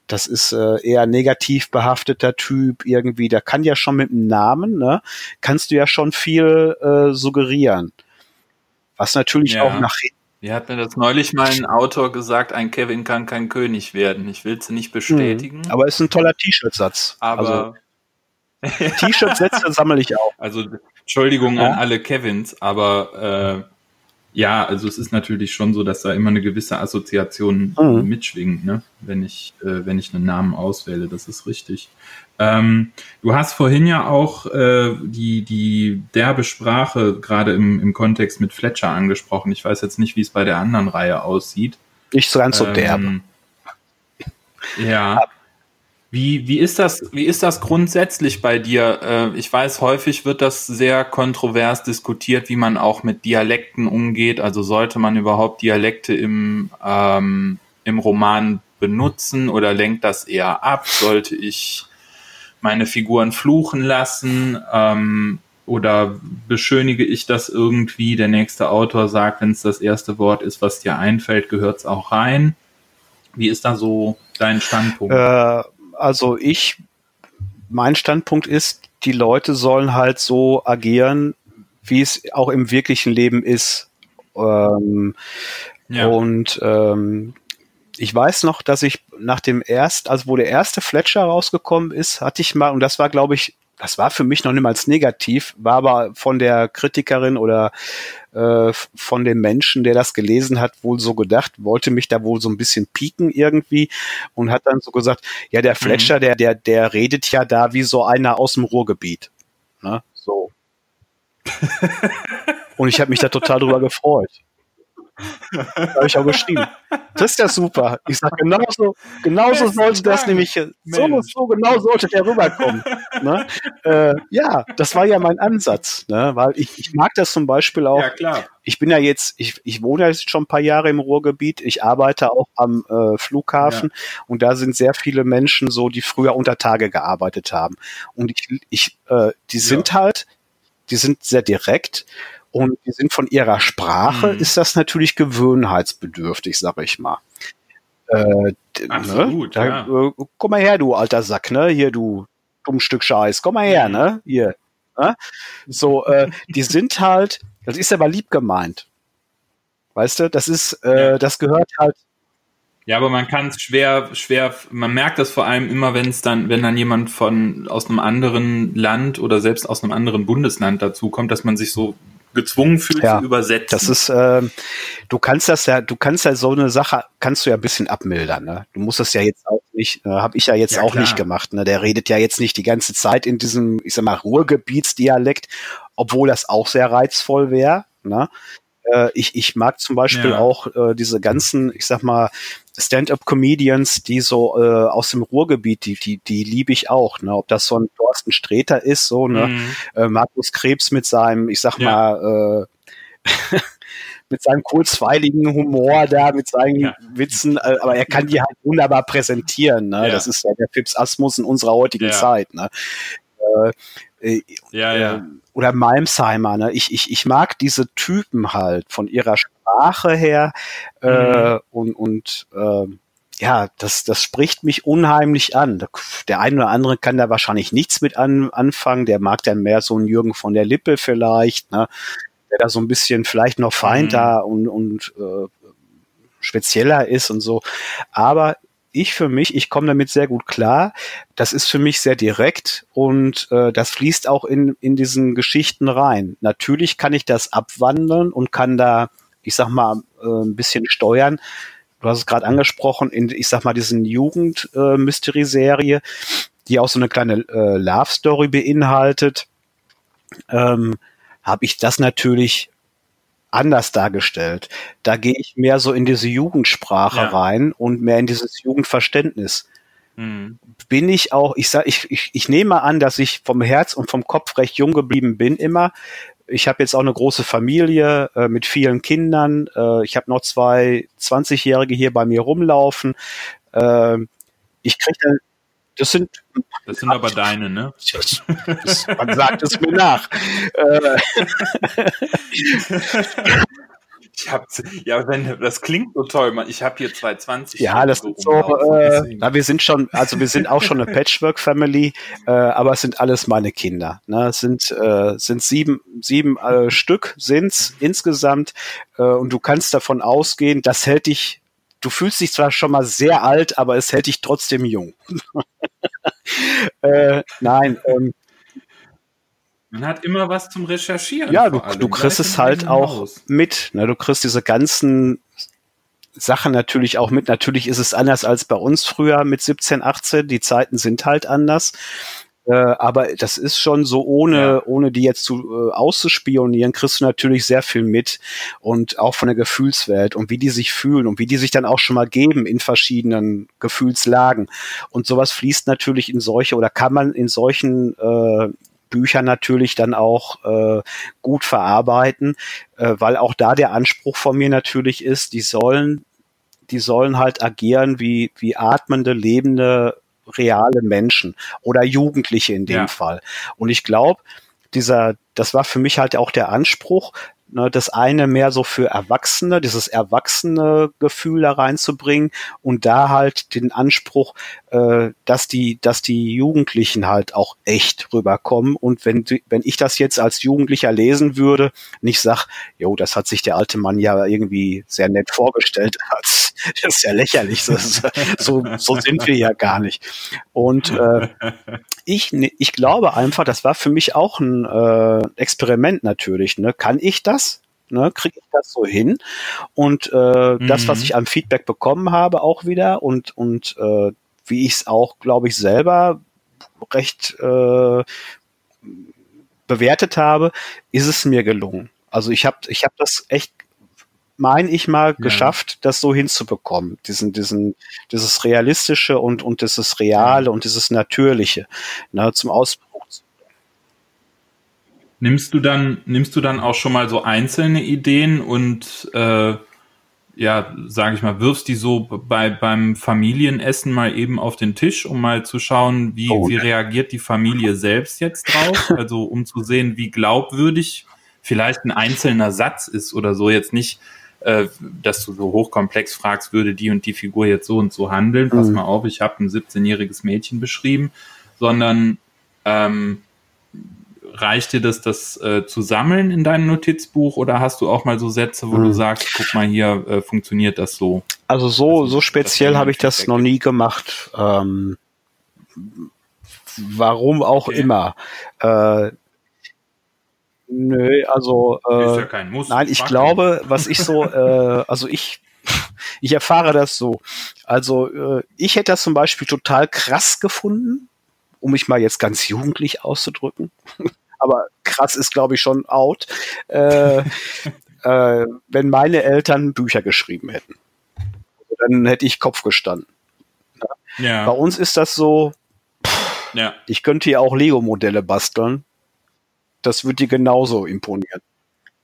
das ist äh, eher negativ behafteter Typ irgendwie. Der kann ja schon mit dem Namen, ne, kannst du ja schon viel äh, suggerieren, was natürlich ja. auch nach wie hat mir das neulich mal ein Autor gesagt, ein Kevin kann kein König werden. Ich will es nicht bestätigen. Mhm. Aber ist ein toller T-Shirt-Satz. Aber also, T-Shirt-Sätze sammle ich auch. Also Entschuldigung ja. an alle Kevins, aber äh, ja, also es ist natürlich schon so, dass da immer eine gewisse Assoziation mhm. mitschwingt, ne? wenn ich äh, wenn ich einen Namen auswähle. Das ist richtig. Ähm, du hast vorhin ja auch äh, die, die derbe Sprache gerade im, im Kontext mit Fletcher angesprochen. Ich weiß jetzt nicht, wie es bei der anderen Reihe aussieht. Nicht so ganz so ähm, derbe. Ja. Wie, wie, ist das, wie ist das grundsätzlich bei dir? Äh, ich weiß, häufig wird das sehr kontrovers diskutiert, wie man auch mit Dialekten umgeht. Also sollte man überhaupt Dialekte im, ähm, im Roman benutzen oder lenkt das eher ab? Sollte ich meine Figuren fluchen lassen ähm, oder beschönige ich das irgendwie? Der nächste Autor sagt, wenn es das erste Wort ist, was dir einfällt, gehört es auch rein. Wie ist da so dein Standpunkt? Äh, also ich, mein Standpunkt ist, die Leute sollen halt so agieren, wie es auch im wirklichen Leben ist. Ähm, ja. Und ähm, ich weiß noch, dass ich nach dem ersten, also wo der erste Fletcher rausgekommen ist, hatte ich mal, und das war, glaube ich, das war für mich noch niemals negativ, war aber von der Kritikerin oder äh, von dem Menschen, der das gelesen hat, wohl so gedacht, wollte mich da wohl so ein bisschen pieken irgendwie und hat dann so gesagt, ja, der Fletcher, mhm. der, der, der redet ja da wie so einer aus dem Ruhrgebiet. Ne? So. und ich habe mich da total drüber gefreut habe ich auch geschrieben. Das ist ja super. Ich sage, genauso, genauso sollte das Dank. nämlich, so, so genau sollte der rüberkommen. Ne? Äh, ja, das war ja mein Ansatz, ne? weil ich, ich mag das zum Beispiel auch. Ja, klar. Ich bin ja jetzt, ich, ich wohne jetzt schon ein paar Jahre im Ruhrgebiet. Ich arbeite auch am äh, Flughafen ja. und da sind sehr viele Menschen so, die früher unter Tage gearbeitet haben. Und ich, ich äh, die sind ja. halt, die sind sehr direkt und die sind von ihrer Sprache, mhm. ist das natürlich gewöhnheitsbedürftig, sag ich mal. Äh, ne? Absolut, ne? da, ja. äh, komm mal her, du alter Sack, ne? Hier, du dumm Stück Scheiß, komm mal her, mhm. ne? Hier. Ne? So, äh, die sind halt, das ist aber lieb gemeint. Weißt du, das ist, äh, das gehört halt ja, aber man kann es schwer, schwer, man merkt das vor allem immer, wenn es dann, wenn dann jemand von aus einem anderen Land oder selbst aus einem anderen Bundesland dazu kommt, dass man sich so gezwungen fühlt ja, zu übersetzen. Das ist, äh, du kannst das ja, du kannst ja so eine Sache, kannst du ja ein bisschen abmildern. Ne? Du musst das ja jetzt auch nicht, äh, habe ich ja jetzt ja, auch klar. nicht gemacht. Ne? Der redet ja jetzt nicht die ganze Zeit in diesem, ich sag mal, Ruhrgebietsdialekt, obwohl das auch sehr reizvoll wäre. Ne? Äh, ich, ich mag zum Beispiel ja. auch äh, diese ganzen, ich sag mal, Stand-up-Comedians, die so äh, aus dem Ruhrgebiet, die, die, die liebe ich auch. Ne? Ob das so ein Thorsten Sträter ist, so, ne? Mhm. Äh, Markus Krebs mit seinem, ich sag ja. mal, äh, mit seinem kurzweiligen Humor da, mit seinen ja. Witzen, äh, aber er kann die halt wunderbar präsentieren. Ne? Ja. Das ist ja der Fips Asmus in unserer heutigen Zeit. Ne? Äh, äh, ja, ja. Äh, oder Malmsheimer, ne? Ich, ich, ich mag diese Typen halt von ihrer Sprache her äh, mhm. und, und äh, ja, das, das spricht mich unheimlich an. Der eine oder andere kann da wahrscheinlich nichts mit an, anfangen. Der mag dann mehr so einen Jürgen von der Lippe vielleicht, ne? der da so ein bisschen vielleicht noch feinder mhm. und, und äh, spezieller ist und so. Aber ich für mich, ich komme damit sehr gut klar. Das ist für mich sehr direkt und äh, das fließt auch in, in diesen Geschichten rein. Natürlich kann ich das abwandeln und kann da, ich sag mal, äh, ein bisschen steuern. du hast es gerade angesprochen, in, ich sag mal, diesen Jugend-Mystery-Serie, äh, die auch so eine kleine äh, Love-Story beinhaltet, ähm, habe ich das natürlich anders dargestellt. Da gehe ich mehr so in diese Jugendsprache ja. rein und mehr in dieses Jugendverständnis. Mhm. Bin ich auch, ich sag, ich, ich, ich nehme an, dass ich vom Herz und vom Kopf recht jung geblieben bin immer. Ich habe jetzt auch eine große Familie äh, mit vielen Kindern. Äh, ich habe noch zwei 20-Jährige hier bei mir rumlaufen. Äh, ich kriege dann das sind. Das sind aber deine, ne? Das, man sagt es mir nach. Äh. ich hab, ja, wenn das klingt so toll, man, ich habe hier 220. Ja, das sind so, äh, na, wir sind schon, also wir sind auch schon eine Patchwork-Family, äh, aber es sind alles meine Kinder. Ne? Es sind, äh, sind sieben, sieben äh, Stück sind's insgesamt äh, und du kannst davon ausgehen, das hält dich du fühlst dich zwar schon mal sehr alt, aber es hält dich trotzdem jung. äh, nein. Ähm, man hat immer was zum Recherchieren. Ja, du, du kriegst es halt auch Haus. mit. Ne? Du kriegst diese ganzen Sachen natürlich auch mit. Natürlich ist es anders als bei uns früher mit 17, 18. Die Zeiten sind halt anders. Äh, aber das ist schon so, ohne, ohne die jetzt zu, äh, auszuspionieren, kriegst du natürlich sehr viel mit und auch von der Gefühlswelt und wie die sich fühlen und wie die sich dann auch schon mal geben in verschiedenen Gefühlslagen. Und sowas fließt natürlich in solche oder kann man in solchen äh, Büchern natürlich dann auch äh, gut verarbeiten, äh, weil auch da der Anspruch von mir natürlich ist, die sollen, die sollen halt agieren wie, wie atmende, lebende reale Menschen oder Jugendliche in dem ja. Fall. Und ich glaube, dieser, das war für mich halt auch der Anspruch, Ne, das eine mehr so für Erwachsene, dieses erwachsene Gefühl da reinzubringen und da halt den Anspruch, äh, dass die, dass die Jugendlichen halt auch echt rüberkommen. Und wenn, wenn ich das jetzt als Jugendlicher lesen würde, nicht sag, jo, das hat sich der alte Mann ja irgendwie sehr nett vorgestellt. Das ist ja lächerlich. So, so, so sind wir ja gar nicht. Und äh, ich, ich glaube einfach, das war für mich auch ein äh, Experiment natürlich. Ne? Kann ich das? Ne, kriege ich das so hin? Und äh, mhm. das, was mhm. ich am Feedback bekommen habe, auch wieder und und äh, wie ich es auch, glaube ich, selber recht äh, bewertet habe, ist es mir gelungen. Also ich habe ich habe das echt meine ich mal, ja. geschafft, das so hinzubekommen. Diesen, diesen, dieses Realistische und, und dieses Reale und dieses Natürliche ne, zum Ausdruck Nimmst du dann, nimmst du dann auch schon mal so einzelne Ideen und äh, ja, sage ich mal, wirfst die so bei beim Familienessen mal eben auf den Tisch, um mal zu schauen, wie, oh, wie reagiert die Familie selbst jetzt drauf? Also um zu sehen, wie glaubwürdig vielleicht ein einzelner Satz ist oder so. Jetzt nicht, äh, dass du so hochkomplex fragst, würde die und die Figur jetzt so und so handeln. Pass mhm. mal auf, ich habe ein 17-jähriges Mädchen beschrieben, sondern ähm, reicht dir das, das äh, zu sammeln in deinem Notizbuch oder hast du auch mal so Sätze, wo hm. du sagst, guck mal hier, äh, funktioniert das so? Also so, also, so speziell habe ich das noch nie gemacht. Ähm, warum auch okay. immer. Äh, nö, also äh, ja kein Muss, nein, ich glaube, was ich so, äh, also ich ich erfahre das so. Also äh, ich hätte das zum Beispiel total krass gefunden, um mich mal jetzt ganz jugendlich auszudrücken aber krass ist, glaube ich, schon out, äh, äh, wenn meine Eltern Bücher geschrieben hätten. Dann hätte ich Kopf gestanden. Ja. Bei uns ist das so, pff, ja. ich könnte hier auch Lego-Modelle basteln. Das würde dir genauso imponieren.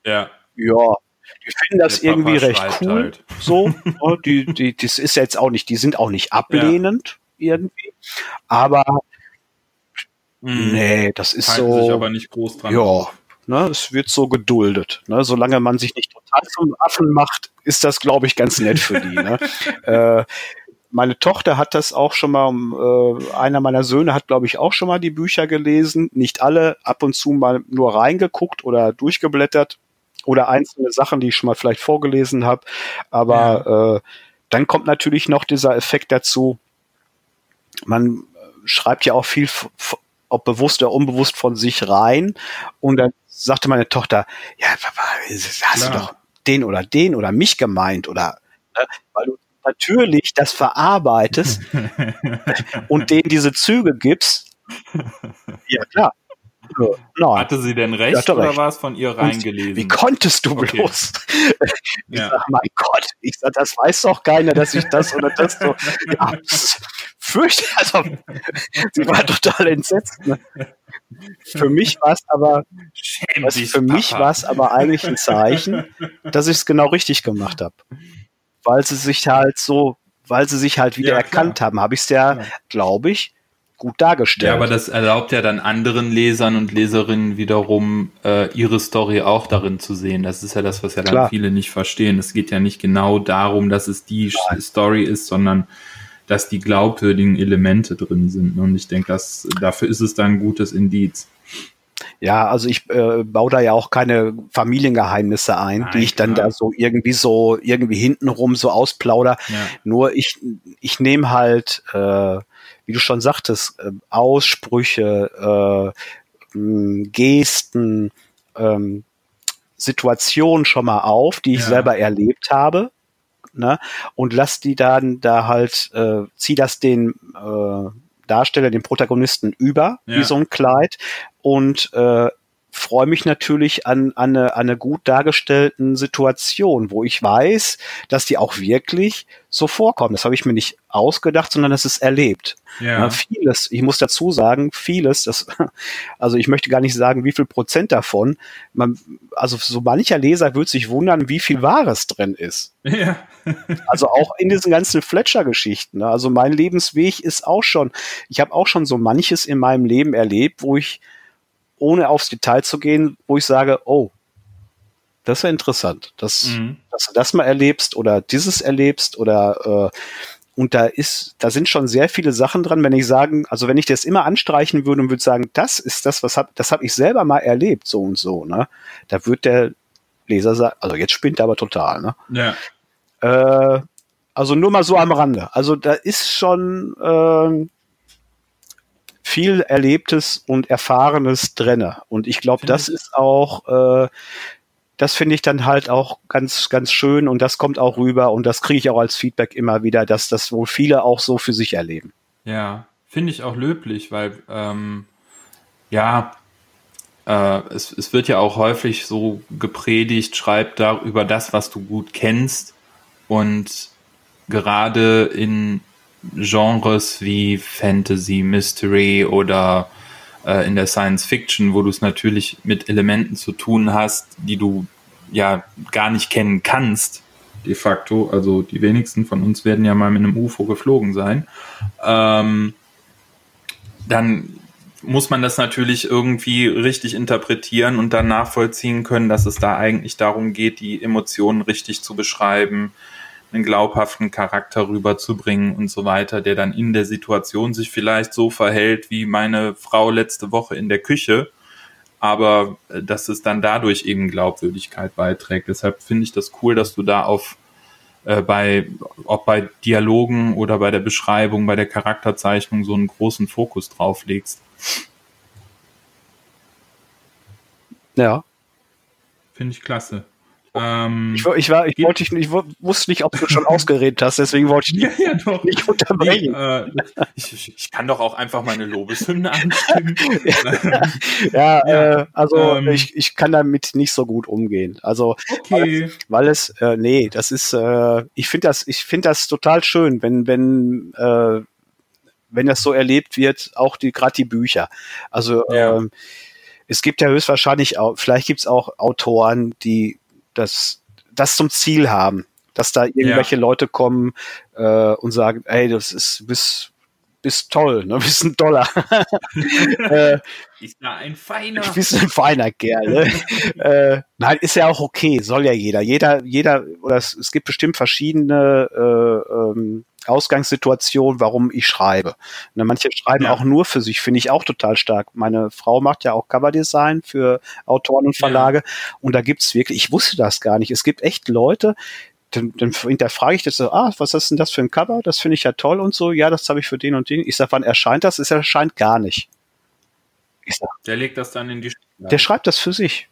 Ja. Ja. Die finden das Der irgendwie Papa recht cool. Halt. So, ne, die, die, das ist jetzt auch nicht, die sind auch nicht ablehnend ja. irgendwie. Aber Mhm. Nee, das ist Halten so. sich aber nicht groß dran. Ja, ne, es wird so geduldet. Ne? Solange man sich nicht total zum Affen macht, ist das, glaube ich, ganz nett für die. ne? äh, meine Tochter hat das auch schon mal, äh, einer meiner Söhne hat, glaube ich, auch schon mal die Bücher gelesen. Nicht alle, ab und zu mal nur reingeguckt oder durchgeblättert oder einzelne Sachen, die ich schon mal vielleicht vorgelesen habe. Aber ja. äh, dann kommt natürlich noch dieser Effekt dazu. Man schreibt ja auch viel ob bewusst oder unbewusst von sich rein. Und dann sagte meine Tochter, ja, Papa, hast Klar. du doch den oder den oder mich gemeint oder ne? weil du natürlich das verarbeitest und denen diese Züge gibst, ja klar. Nein. Hatte sie denn recht oder war es von ihr reingelesen? Wie konntest du okay. bloß? Ich ja. sag, mein Gott, ich sag, das weiß doch keiner, dass ich das oder das so. Ja, fürchte, also sie war total entsetzt. Ne? Für mich war es aber, was, für mich war es aber eigentlich ein Zeichen, dass ich es genau richtig gemacht habe. Weil sie sich halt so, weil sie sich halt wieder ja, erkannt haben, habe ich es ja, glaube ich, gut dargestellt. Ja, aber das erlaubt ja dann anderen Lesern und Leserinnen wiederum äh, ihre Story auch darin zu sehen. Das ist ja das, was ja dann Klar. viele nicht verstehen. Es geht ja nicht genau darum, dass es die Nein. Story ist, sondern dass die glaubwürdigen Elemente drin sind. Und ich denke, dass dafür ist es dann ein gutes Indiz. Ja, also ich äh, baue da ja auch keine Familiengeheimnisse ein, Nein, die ich dann da so irgendwie so irgendwie hintenrum so ausplauder. Ja. Nur ich ich nehme halt äh, wie du schon sagtest, äh, Aussprüche, äh, Gesten, ähm, Situationen schon mal auf, die ich ja. selber erlebt habe. Ne? Und lass die dann da halt, äh, zieh das den äh, Darsteller, den Protagonisten über, ja. wie so ein Kleid und äh, freue mich natürlich an, an, eine, an eine gut dargestellten Situation, wo ich weiß, dass die auch wirklich so vorkommen. Das habe ich mir nicht ausgedacht, sondern das ist erlebt. Ja. ja. vieles, ich muss dazu sagen, vieles, das, also ich möchte gar nicht sagen, wie viel Prozent davon, man, also so mancher Leser wird sich wundern, wie viel Wahres drin ist. Ja. also auch in diesen ganzen Fletcher-Geschichten. Ne? Also mein Lebensweg ist auch schon, ich habe auch schon so manches in meinem Leben erlebt, wo ich ohne aufs Detail zu gehen, wo ich sage, oh, das ist ja interessant, dass, mhm. dass du das mal erlebst oder dieses erlebst oder äh, und da ist, da sind schon sehr viele Sachen dran, wenn ich sagen, also wenn ich das immer anstreichen würde und würde sagen, das ist das, was hab, das habe ich selber mal erlebt, so und so, ne? Da wird der Leser sagen, also jetzt spinnt er aber total, ne? Ja. Äh, also nur mal so am Rande. Also da ist schon äh, viel Erlebtes und Erfahrenes drinne. Und ich glaube, das ist auch, äh, das finde ich dann halt auch ganz, ganz schön und das kommt auch rüber und das kriege ich auch als Feedback immer wieder, dass das wohl viele auch so für sich erleben. Ja, finde ich auch löblich, weil ähm, ja, äh, es, es wird ja auch häufig so gepredigt, schreib da über das, was du gut kennst und gerade in Genres wie Fantasy, Mystery oder äh, in der Science Fiction, wo du es natürlich mit Elementen zu tun hast, die du ja gar nicht kennen kannst, de facto. Also die wenigsten von uns werden ja mal mit einem UFO geflogen sein. Ähm, dann muss man das natürlich irgendwie richtig interpretieren und dann nachvollziehen können, dass es da eigentlich darum geht, die Emotionen richtig zu beschreiben, einen glaubhaften Charakter rüberzubringen und so weiter, der dann in der Situation sich vielleicht so verhält wie meine Frau letzte Woche in der Küche, aber äh, dass es dann dadurch eben Glaubwürdigkeit beiträgt. Deshalb finde ich das cool, dass du da auf äh, bei ob bei Dialogen oder bei der Beschreibung, bei der Charakterzeichnung so einen großen Fokus drauf legst. Ja. Finde ich klasse. Ähm, ich, ich, war, ich, wollte, ich, ich wusste nicht, ob du schon ausgeredet hast, deswegen wollte ich ja, ja, doch. nicht unterbrechen. Nee, äh, ich, ich, kann doch auch einfach meine Lobeshymne anstimmen. ja, ja, äh, also ähm, ich, ich kann damit nicht so gut umgehen. Also okay. weil, weil es, äh, nee, das ist, äh, ich finde das, ich finde das total schön, wenn, wenn, äh, wenn das so erlebt wird, auch die gerade die Bücher. Also ja. ähm, es gibt ja höchstwahrscheinlich auch, vielleicht gibt es auch Autoren, die das, das zum Ziel haben, dass da irgendwelche ja. Leute kommen äh, und sagen, ey, das ist bis bist toll, ne? bist ein Dollar. äh, ist da ein feiner. Du bist ein feiner Kerl. Ne? äh, nein, ist ja auch okay, soll ja jeder. Jeder, jeder, oder es, es gibt bestimmt verschiedene äh, ähm, Ausgangssituation, warum ich schreibe. Ne, manche schreiben ja. auch nur für sich, finde ich auch total stark. Meine Frau macht ja auch Coverdesign für Autoren und Verlage ja. und da gibt's wirklich, ich wusste das gar nicht, es gibt echt Leute, dann, dann hinterfrage ich das so, ah, was ist denn das für ein Cover? Das finde ich ja toll und so. Ja, das habe ich für den und den. Ich sage, wann erscheint das? Es erscheint gar nicht. Ich sag, der legt das dann in die Schublade. Der schreibt das für sich.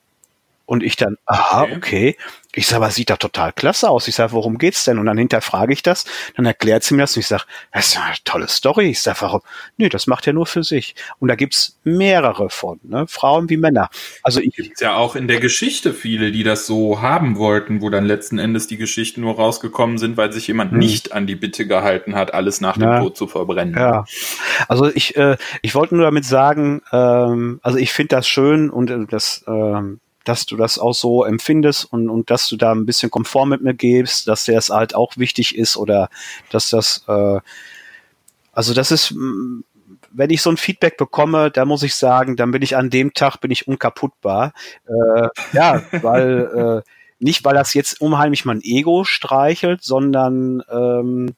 Und ich dann, aha, okay. okay. Ich sage, aber sieht doch total klasse aus. Ich sage, worum geht's denn? Und dann hinterfrage ich das. Dann erklärt sie mir das und ich sage, das ist eine tolle Story. Ich sage, warum? Nee, das macht er nur für sich. Und da gibt's mehrere von, ne? Frauen wie Männer. Also ich gibt's ja auch in der Geschichte viele, die das so haben wollten, wo dann letzten Endes die Geschichten nur rausgekommen sind, weil sich jemand hm. nicht an die Bitte gehalten hat, alles nach dem ja. Tod zu verbrennen. Ja. Also ich, äh, ich wollte nur damit sagen, ähm, also ich finde das schön und äh, das ähm, dass du das auch so empfindest und, und dass du da ein bisschen Komfort mit mir gibst, dass dir das halt auch wichtig ist oder dass das, äh, also das ist, wenn ich so ein Feedback bekomme, da muss ich sagen, dann bin ich an dem Tag bin ich unkaputtbar. Äh, ja, weil äh, nicht, weil das jetzt unheimlich mein Ego streichelt, sondern ähm,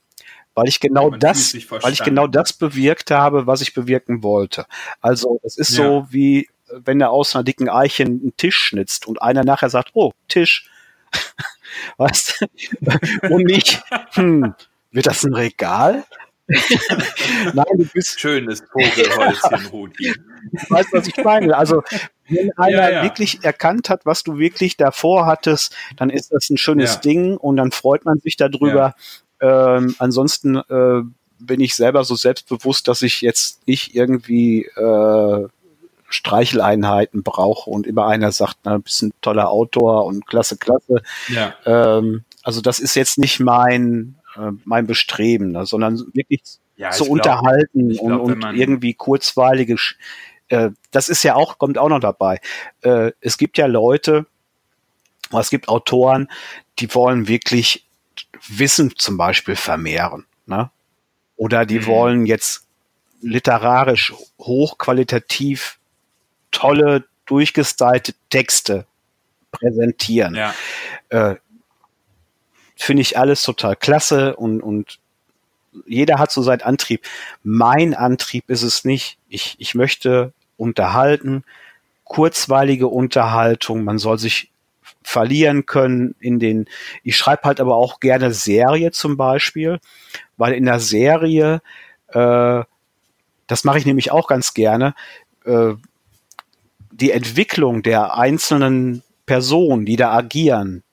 weil ich genau das, weil ich genau das bewirkt habe, was ich bewirken wollte. Also es ist ja. so wie wenn er aus einer dicken Eiche einen Tisch schnitzt und einer nachher sagt, oh, Tisch. weißt du? Und nicht, hm, wird das ein Regal? Nein, du bist. Schönes Vogelholzchen, Rudi. Weißt du, was ich meine? Also, wenn einer ja, ja. wirklich erkannt hat, was du wirklich davor hattest, dann ist das ein schönes ja. Ding und dann freut man sich darüber. Ähm, ansonsten äh, bin ich selber so selbstbewusst, dass ich jetzt nicht irgendwie äh, Streicheleinheiten brauche und immer einer sagt, na, bist ein toller Autor und klasse, klasse. Ja. Ähm, also das ist jetzt nicht mein, äh, mein Bestreben, ne, sondern wirklich ja, zu unterhalten glaub, glaub, und, und irgendwie kurzweilige, äh, das ist ja auch, kommt auch noch dabei. Äh, es gibt ja Leute, es gibt Autoren, die wollen wirklich Wissen zum Beispiel vermehren. Ne? Oder die mhm. wollen jetzt literarisch hochqualitativ tolle, durchgestylte Texte präsentieren. Ja. Äh, Finde ich alles total klasse und, und jeder hat so seinen Antrieb. Mein Antrieb ist es nicht. Ich, ich möchte unterhalten, kurzweilige Unterhaltung. Man soll sich verlieren können in den, ich schreibe halt aber auch gerne Serie zum Beispiel, weil in der Serie, äh, das mache ich nämlich auch ganz gerne, äh, die Entwicklung der einzelnen Personen, die da agieren,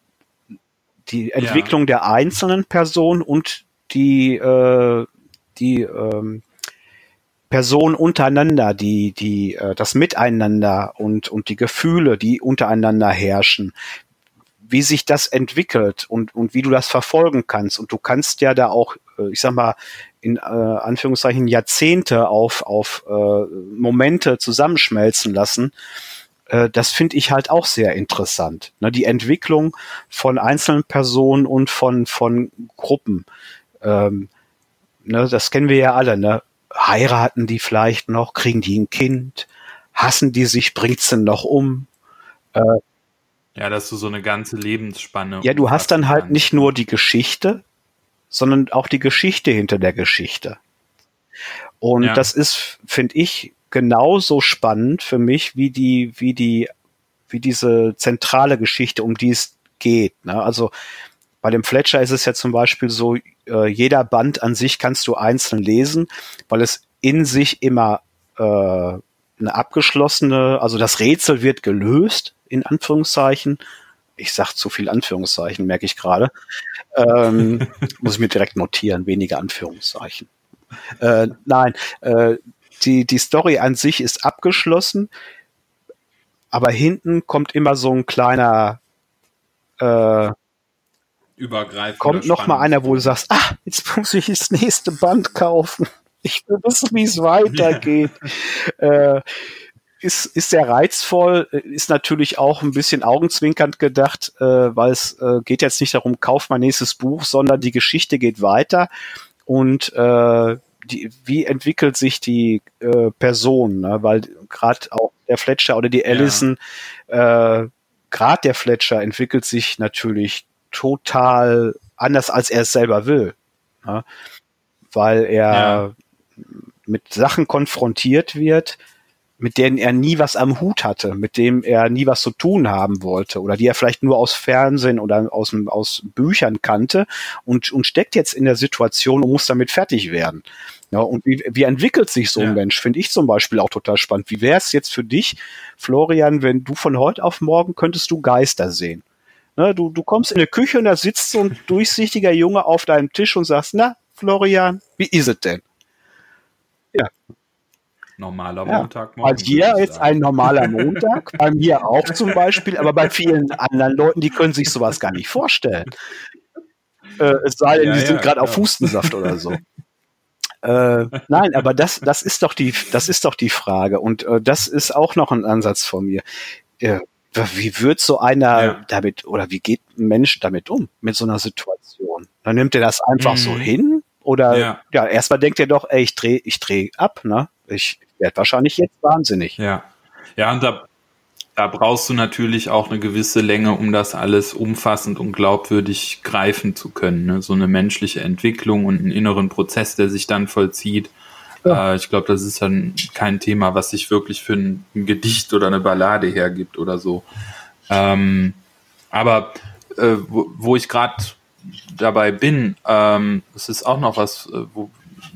die Entwicklung ja. der einzelnen Personen und die, äh, die ähm, Personen untereinander, die, die, äh, das Miteinander und, und die Gefühle, die untereinander herrschen, wie sich das entwickelt und, und wie du das verfolgen kannst. Und du kannst ja da auch, äh, ich sag mal, in äh, Anführungszeichen Jahrzehnte auf, auf äh, Momente zusammenschmelzen lassen. Äh, das finde ich halt auch sehr interessant. Ne? Die Entwicklung von einzelnen Personen und von, von Gruppen. Ähm, ne? Das kennen wir ja alle. Ne? Heiraten die vielleicht noch? Kriegen die ein Kind? Hassen die sich? Bringt's denn noch um? Äh, ja, dass du so eine ganze Lebensspanne. Ja, du hast dann halt nicht nur die Geschichte, sondern auch die Geschichte hinter der Geschichte. Und ja. das ist, finde ich, genauso spannend für mich wie die, wie die, wie diese zentrale Geschichte, um die es geht. Ne? Also bei dem Fletcher ist es ja zum Beispiel so, äh, jeder Band an sich kannst du einzeln lesen, weil es in sich immer äh, eine abgeschlossene, also das Rätsel wird gelöst, in Anführungszeichen. Ich sag zu viel Anführungszeichen, merke ich gerade. Ähm, muss ich mir direkt notieren, weniger Anführungszeichen. Äh, nein, äh, die, die Story an sich ist abgeschlossen, aber hinten kommt immer so ein kleiner äh, übergreifend. Kommt noch mal einer, wo du sagst, ah, jetzt muss ich das nächste Band kaufen. Ich will wissen, wie es weitergeht. äh, ist, ist sehr reizvoll, ist natürlich auch ein bisschen augenzwinkernd gedacht, äh, weil es äh, geht jetzt nicht darum, kauf mein nächstes Buch, sondern die Geschichte geht weiter und äh, die, wie entwickelt sich die äh, Person, ne? weil gerade auch der Fletcher oder die Allison, ja. äh, gerade der Fletcher entwickelt sich natürlich total anders, als er es selber will, ne? weil er ja. mit Sachen konfrontiert wird, mit denen er nie was am Hut hatte, mit dem er nie was zu tun haben wollte oder die er vielleicht nur aus Fernsehen oder aus, aus Büchern kannte und, und steckt jetzt in der Situation und muss damit fertig werden. Ja, und wie, wie entwickelt sich so ein ja. Mensch? Finde ich zum Beispiel auch total spannend. Wie wäre es jetzt für dich, Florian, wenn du von heute auf morgen könntest du Geister sehen? Ne, du, du kommst in der Küche und da sitzt so ein durchsichtiger Junge auf deinem Tisch und sagst, na, Florian, wie ist es denn? Ja. Normaler Montag. Ja, bei dir jetzt ein normaler Montag, bei mir auch zum Beispiel, aber bei vielen anderen Leuten, die können sich sowas gar nicht vorstellen. Äh, es sei denn, ja, die ja, sind gerade auf Hustensaft oder so. Äh, nein, aber das, das ist doch die, das ist doch die Frage. Und äh, das ist auch noch ein Ansatz von mir. Äh, wie wird so einer damit, oder wie geht ein Mensch damit um, mit so einer Situation? Dann nimmt er das einfach mhm. so hin? Oder ja, ja erstmal denkt er doch, ey, ich drehe ich dreh ab, ne? Ich werde wahrscheinlich jetzt wahnsinnig. Ja. Ja, und da, da brauchst du natürlich auch eine gewisse Länge, um das alles umfassend und glaubwürdig greifen zu können. Ne? So eine menschliche Entwicklung und einen inneren Prozess, der sich dann vollzieht. Ja. Äh, ich glaube, das ist dann kein Thema, was sich wirklich für ein, ein Gedicht oder eine Ballade hergibt oder so. Ähm, aber äh, wo, wo, ich gerade dabei bin, ähm, es ist auch noch was, äh, wo,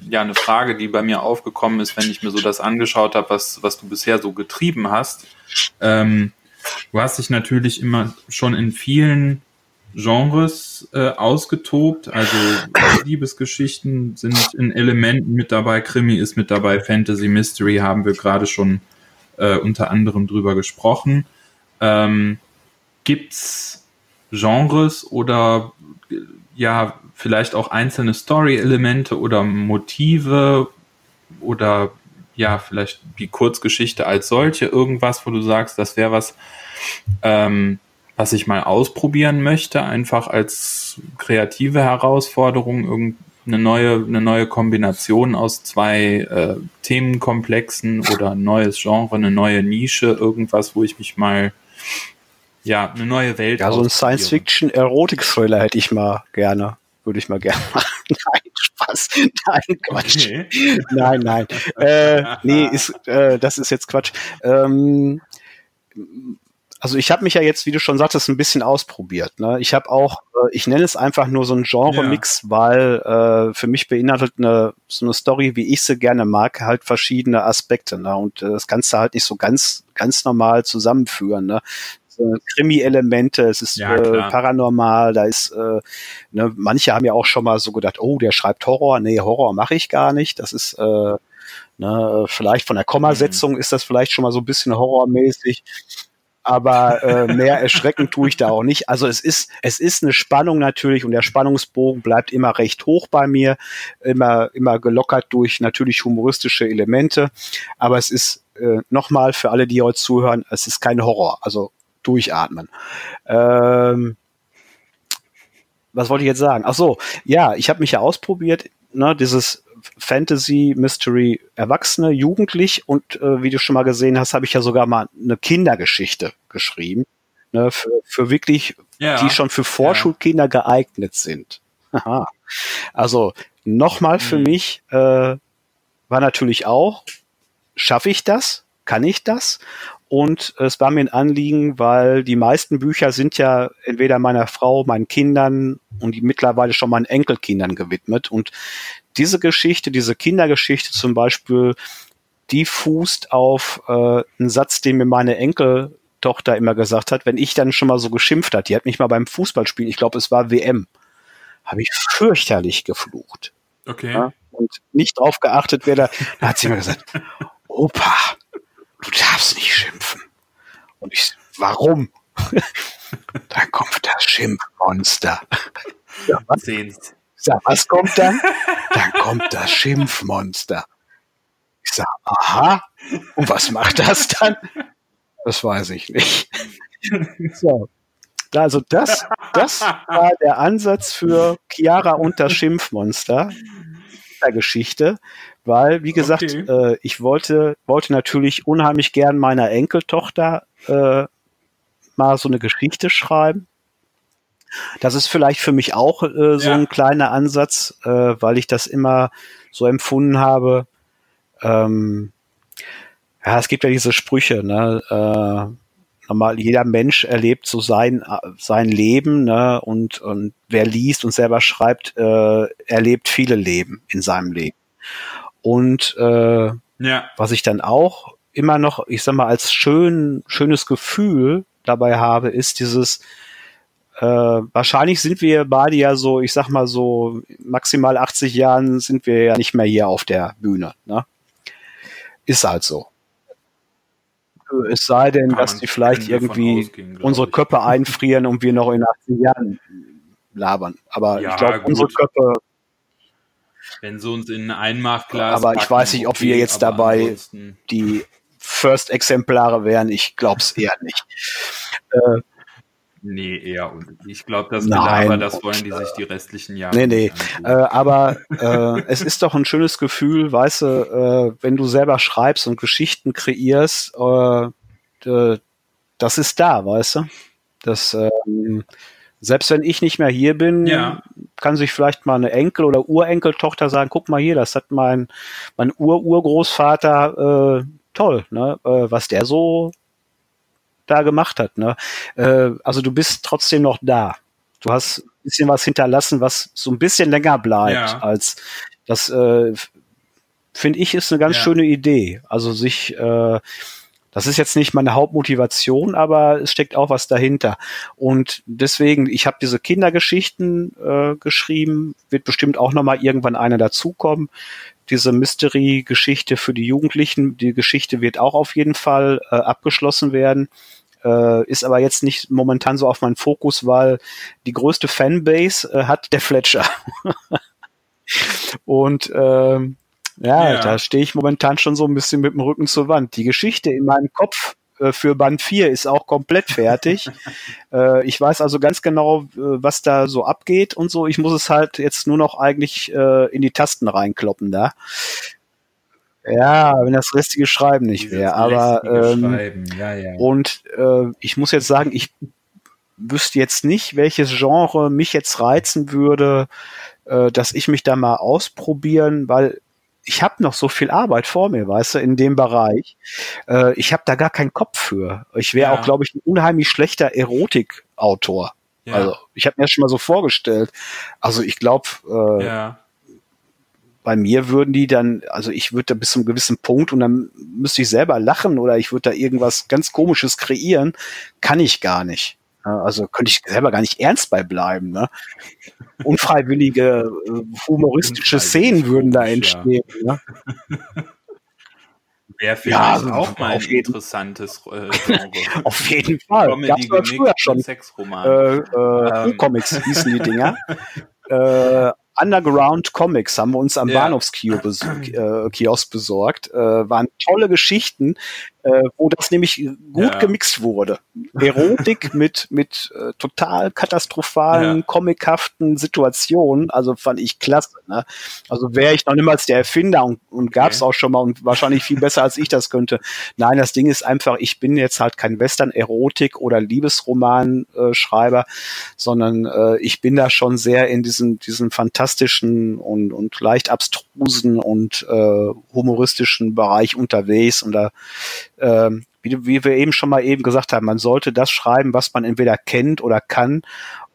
ja, eine Frage, die bei mir aufgekommen ist, wenn ich mir so das angeschaut habe, was, was du bisher so getrieben hast. Ähm, du hast dich natürlich immer schon in vielen Genres äh, ausgetobt. Also Liebesgeschichten sind in Elementen mit dabei, Krimi ist mit dabei, Fantasy, Mystery haben wir gerade schon äh, unter anderem drüber gesprochen. Ähm, gibt's Genres oder ja vielleicht auch einzelne Story-Elemente oder Motive oder ja, vielleicht die Kurzgeschichte als solche, irgendwas, wo du sagst, das wäre was, ähm, was ich mal ausprobieren möchte, einfach als kreative Herausforderung, irgendeine neue, eine neue Kombination aus zwei äh, Themenkomplexen oder ein neues Genre, eine neue Nische, irgendwas, wo ich mich mal ja, eine neue Welt. Ja, so ein Science-Fiction-Erotik-Thriller hätte ich mal gerne. Würde ich mal gerne machen. nein, Spaß. Nein, Quatsch. Okay. Nein, nein. Äh, nee, ist, äh, das ist jetzt Quatsch. Ähm, also ich habe mich ja jetzt, wie du schon sagtest, ein bisschen ausprobiert. Ne? Ich habe auch, äh, ich nenne es einfach nur so ein Genre-Mix, ja. weil äh, für mich beinhaltet eine, so eine Story, wie ich sie gerne mag, halt verschiedene Aspekte. Ne? Und äh, das kannst du halt nicht so ganz, ganz normal zusammenführen. Ne? Äh, Krimi-Elemente, es ist ja, äh, paranormal, da ist, äh, ne, manche haben ja auch schon mal so gedacht, oh, der schreibt Horror, nee, Horror mache ich gar nicht, das ist, äh, ne, vielleicht von der Kommasetzung mhm. ist das vielleicht schon mal so ein bisschen horrormäßig, aber äh, mehr erschreckend tue ich da auch nicht. Also es ist, es ist eine Spannung natürlich und der Spannungsbogen bleibt immer recht hoch bei mir, immer, immer gelockert durch natürlich humoristische Elemente. Aber es ist äh, nochmal für alle, die heute zuhören, es ist kein Horror. Also durchatmen. Ähm, was wollte ich jetzt sagen? Ach so, ja, ich habe mich ja ausprobiert, ne, dieses Fantasy, Mystery, Erwachsene, Jugendlich und äh, wie du schon mal gesehen hast, habe ich ja sogar mal eine Kindergeschichte geschrieben, ne, für, für wirklich, ja. die schon für Vorschulkinder ja. geeignet sind. Aha. Also nochmal für mhm. mich äh, war natürlich auch, schaffe ich das? Kann ich das? Und es war mir ein Anliegen, weil die meisten Bücher sind ja entweder meiner Frau, meinen Kindern und die mittlerweile schon meinen Enkelkindern gewidmet. Und diese Geschichte, diese Kindergeschichte zum Beispiel, die fußt auf äh, einen Satz, den mir meine Enkeltochter immer gesagt hat, wenn ich dann schon mal so geschimpft hat. Die hat mich mal beim Fußballspiel, ich glaube, es war WM, habe ich fürchterlich geflucht. Okay. Ja, und nicht drauf geachtet, wer da, da hat sie immer gesagt, Opa, du darfst nicht schimpfen. Und ich, warum? dann kommt das Schimpfmonster. Ja, was? Sag, was kommt dann? Dann kommt das Schimpfmonster. Ich sag, aha. Und was macht das dann? Das weiß ich nicht. So. Also das, das war der Ansatz für Chiara und das Schimpfmonster der Geschichte weil, wie gesagt, okay. äh, ich wollte, wollte natürlich unheimlich gern meiner Enkeltochter äh, mal so eine Geschichte schreiben. Das ist vielleicht für mich auch äh, so ja. ein kleiner Ansatz, äh, weil ich das immer so empfunden habe. Ähm, Ja, es gibt ja diese Sprüche, ne? Äh, normal, jeder Mensch erlebt so sein, sein Leben, ne? Und, und wer liest und selber schreibt, äh, erlebt viele Leben in seinem Leben. Und äh, ja. was ich dann auch immer noch, ich sag mal, als schön, schönes Gefühl dabei habe, ist dieses, äh, wahrscheinlich sind wir beide ja so, ich sag mal so, maximal 80 Jahren sind wir ja nicht mehr hier auf der Bühne. Ne? Ist halt so. Es sei denn, dass die vielleicht irgendwie unsere Köpfe einfrieren und wir noch in 80 Jahren labern. Aber ja, ich glaube, unsere Köpfe. Wenn sie uns in ein Einmachglas. Aber ich weiß nicht, ob wir jetzt dabei die First-Exemplare wären. Ich glaube es eher nicht. Äh, Nee, eher. Und ich glaube, das Gelaber, das wollen die sich die restlichen Jahre. Nee, nee. Äh, aber äh, es ist doch ein schönes Gefühl, weißt du, äh, wenn du selber schreibst und Geschichten kreierst, äh, das ist da, weißt du? Das, äh, selbst wenn ich nicht mehr hier bin, ja. Kann sich vielleicht mal eine Enkel- oder Urenkeltochter sagen, guck mal hier, das hat mein, mein Ur-Urgroßvater, äh, toll, ne? Äh, was der so da gemacht hat. Ne? Äh, also du bist trotzdem noch da. Du hast ein bisschen was hinterlassen, was so ein bisschen länger bleibt ja. als das. Äh, Finde ich ist eine ganz ja. schöne Idee. Also sich äh, das ist jetzt nicht meine Hauptmotivation, aber es steckt auch was dahinter. Und deswegen, ich habe diese Kindergeschichten äh, geschrieben, wird bestimmt auch noch mal irgendwann einer dazukommen. Diese Mystery-Geschichte für die Jugendlichen, die Geschichte wird auch auf jeden Fall äh, abgeschlossen werden. Äh, ist aber jetzt nicht momentan so auf meinen Fokus, weil die größte Fanbase äh, hat der Fletcher. Und ähm, ja, ja, da stehe ich momentan schon so ein bisschen mit dem Rücken zur Wand. Die Geschichte in meinem Kopf äh, für Band 4 ist auch komplett fertig. äh, ich weiß also ganz genau, äh, was da so abgeht und so. Ich muss es halt jetzt nur noch eigentlich in die Tasten reinkloppen da. Ja, wenn das richtige Schreiben nicht wäre. Aber ähm, ja, ja. und äh, ich muss jetzt sagen, ich wüsste jetzt nicht, welches Genre mich jetzt reizen würde, äh, dass ich mich da mal ausprobieren, weil ich habe noch so viel Arbeit vor mir, weißt du, in dem Bereich. Äh, ich habe da gar keinen Kopf für. Ich wäre ja. auch, glaube ich, ein unheimlich schlechter Erotikautor. Ja. Also ich habe mir das schon mal so vorgestellt. Also ich glaube, äh, ja bei mir würden die dann, also ich würde da bis zu einem gewissen Punkt und dann müsste ich selber lachen oder ich würde da irgendwas ganz Komisches kreieren, kann ich gar nicht. Also könnte ich selber gar nicht ernst bei bleiben. Ne? Unfreiwillige äh, humoristische Szenen würden da entstehen. Ja. Ne? Wäre vielleicht ja, auch mal ein interessantes äh, auf jeden Fall. Comedy Gab's früher schon. Sexroman. Äh, äh, ähm. Comics hießen die Dinger. äh, Underground Comics haben wir uns am ja. Bahnhofskiosk äh, besorgt. Äh, waren tolle Geschichten, äh, wo das nämlich gut ja. gemixt wurde. Erotik mit, mit äh, total katastrophalen, ja. comichaften Situationen. Also fand ich klasse. Ne? Also wäre ich noch niemals der Erfinder und, und gab es okay. auch schon mal und wahrscheinlich viel besser, als ich das könnte. Nein, das Ding ist einfach, ich bin jetzt halt kein Western-Erotik- oder Liebesroman-Schreiber, sondern äh, ich bin da schon sehr in diesem, diesem fantastischen und, und leicht abstrusen und äh, humoristischen Bereich unterwegs und da ähm, wie, wie wir eben schon mal eben gesagt haben, man sollte das schreiben, was man entweder kennt oder kann.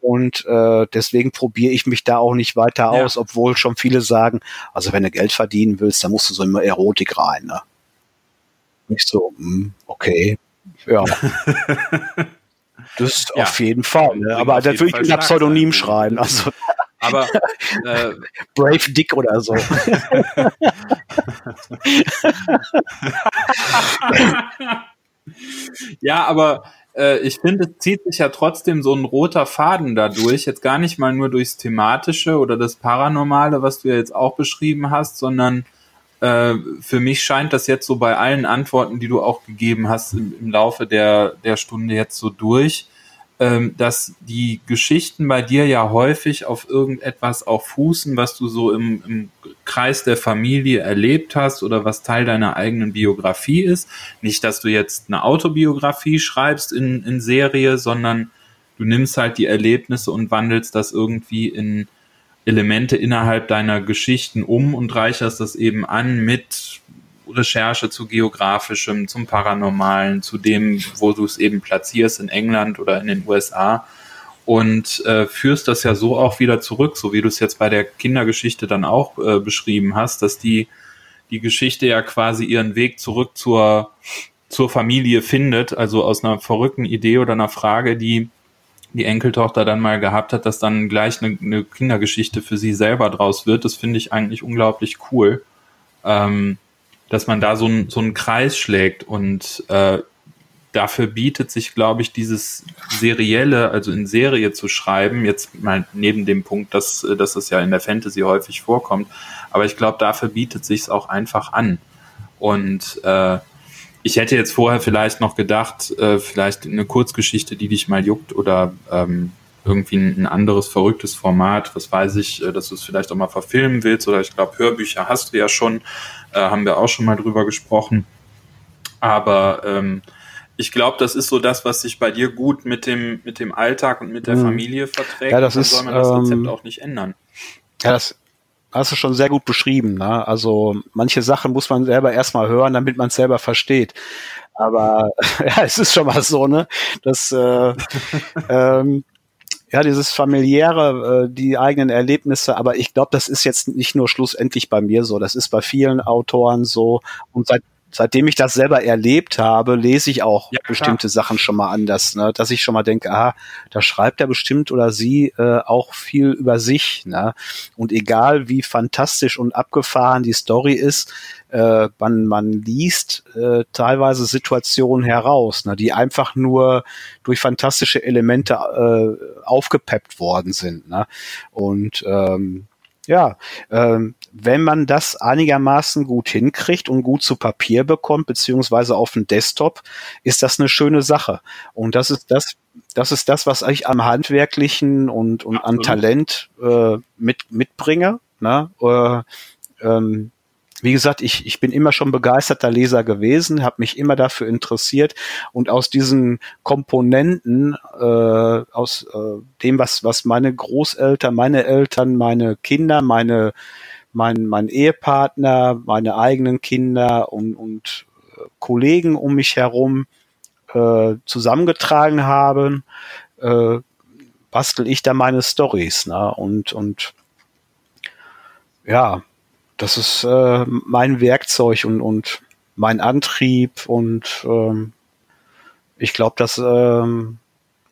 Und äh, deswegen probiere ich mich da auch nicht weiter ja. aus, obwohl schon viele sagen, also wenn du Geld verdienen willst, dann musst du so immer Erotik rein. Ne? Nicht so, hm, okay, ja. das ja. auf jeden Fall. Ne? Aber da würde ich einem Pseudonym schreiben. Also aber äh, Brave Dick oder so. ja, aber äh, ich finde, es zieht sich ja trotzdem so ein roter Faden dadurch. Jetzt gar nicht mal nur durchs Thematische oder das Paranormale, was du ja jetzt auch beschrieben hast, sondern äh, für mich scheint das jetzt so bei allen Antworten, die du auch gegeben hast im, im Laufe der, der Stunde jetzt so durch, ähm, dass die Geschichten bei dir ja häufig auf irgendetwas auch fußen, was du so im, im Kreis der Familie erlebt hast oder was Teil deiner eigenen Biografie ist. Nicht, dass du jetzt eine Autobiografie schreibst in, in Serie, sondern du nimmst halt die Erlebnisse und wandelst das irgendwie in Elemente innerhalb deiner Geschichten um und reicherst das eben an mit Recherche zu geografischem, zum Paranormalen, zu dem, wo du es eben platzierst in England oder in den USA und äh, führst das ja so auch wieder zurück, so wie du es jetzt bei der Kindergeschichte dann auch äh, beschrieben hast, dass die die Geschichte ja quasi ihren Weg zurück zur zur Familie findet, also aus einer verrückten Idee oder einer Frage, die die Enkeltochter dann mal gehabt hat, dass dann gleich eine, eine Kindergeschichte für sie selber draus wird. Das finde ich eigentlich unglaublich cool, ähm, dass man da so, ein, so einen Kreis schlägt. Und äh, dafür bietet sich, glaube ich, dieses serielle, also in Serie zu schreiben, jetzt mal neben dem Punkt, dass, dass es ja in der Fantasy häufig vorkommt, aber ich glaube, dafür bietet sich es auch einfach an. Und äh, ich hätte jetzt vorher vielleicht noch gedacht, äh, vielleicht eine Kurzgeschichte, die dich mal juckt oder ähm, irgendwie ein, ein, anderes verrücktes Format, was weiß ich, äh, dass du es vielleicht auch mal verfilmen willst. Oder ich glaube, Hörbücher hast du ja schon, äh, haben wir auch schon mal drüber gesprochen. Aber ähm, ich glaube, das ist so das, was sich bei dir gut mit dem, mit dem Alltag und mit der mhm. Familie verträgt. Ja, das ist, soll man das Rezept ähm, auch nicht ändern. Ja, das hast du schon sehr gut beschrieben. Ne? Also manche Sachen muss man selber erstmal hören, damit man es selber versteht. Aber ja, es ist schon mal so, ne? dass äh, ähm, ja, dieses familiäre, äh, die eigenen Erlebnisse, aber ich glaube, das ist jetzt nicht nur schlussendlich bei mir so, das ist bei vielen Autoren so. Und seit seitdem ich das selber erlebt habe, lese ich auch ja, bestimmte Sachen schon mal anders, ne? dass ich schon mal denke, ah, da schreibt er bestimmt oder sie äh, auch viel über sich. Ne? Und egal wie fantastisch und abgefahren die Story ist, äh, man, man liest äh, teilweise Situationen heraus, ne? die einfach nur durch fantastische Elemente äh, aufgepeppt worden sind. Ne? Und ähm, ja, ähm, wenn man das einigermaßen gut hinkriegt und gut zu Papier bekommt, beziehungsweise auf dem Desktop, ist das eine schöne Sache. Und das ist das, das ist das, was ich am Handwerklichen und, und an Talent äh, mit, mitbringe. Ne? Äh, ähm, wie gesagt, ich, ich bin immer schon begeisterter Leser gewesen, habe mich immer dafür interessiert und aus diesen Komponenten, äh, aus äh, dem, was, was meine Großeltern, meine Eltern, meine Kinder, meine, mein, mein Ehepartner, meine eigenen Kinder und, und äh, Kollegen um mich herum äh, zusammengetragen haben, äh, bastel ich da meine Stories. Ne? Und, und ja, das ist äh, mein Werkzeug und, und mein Antrieb und ähm, ich glaube, dass ähm,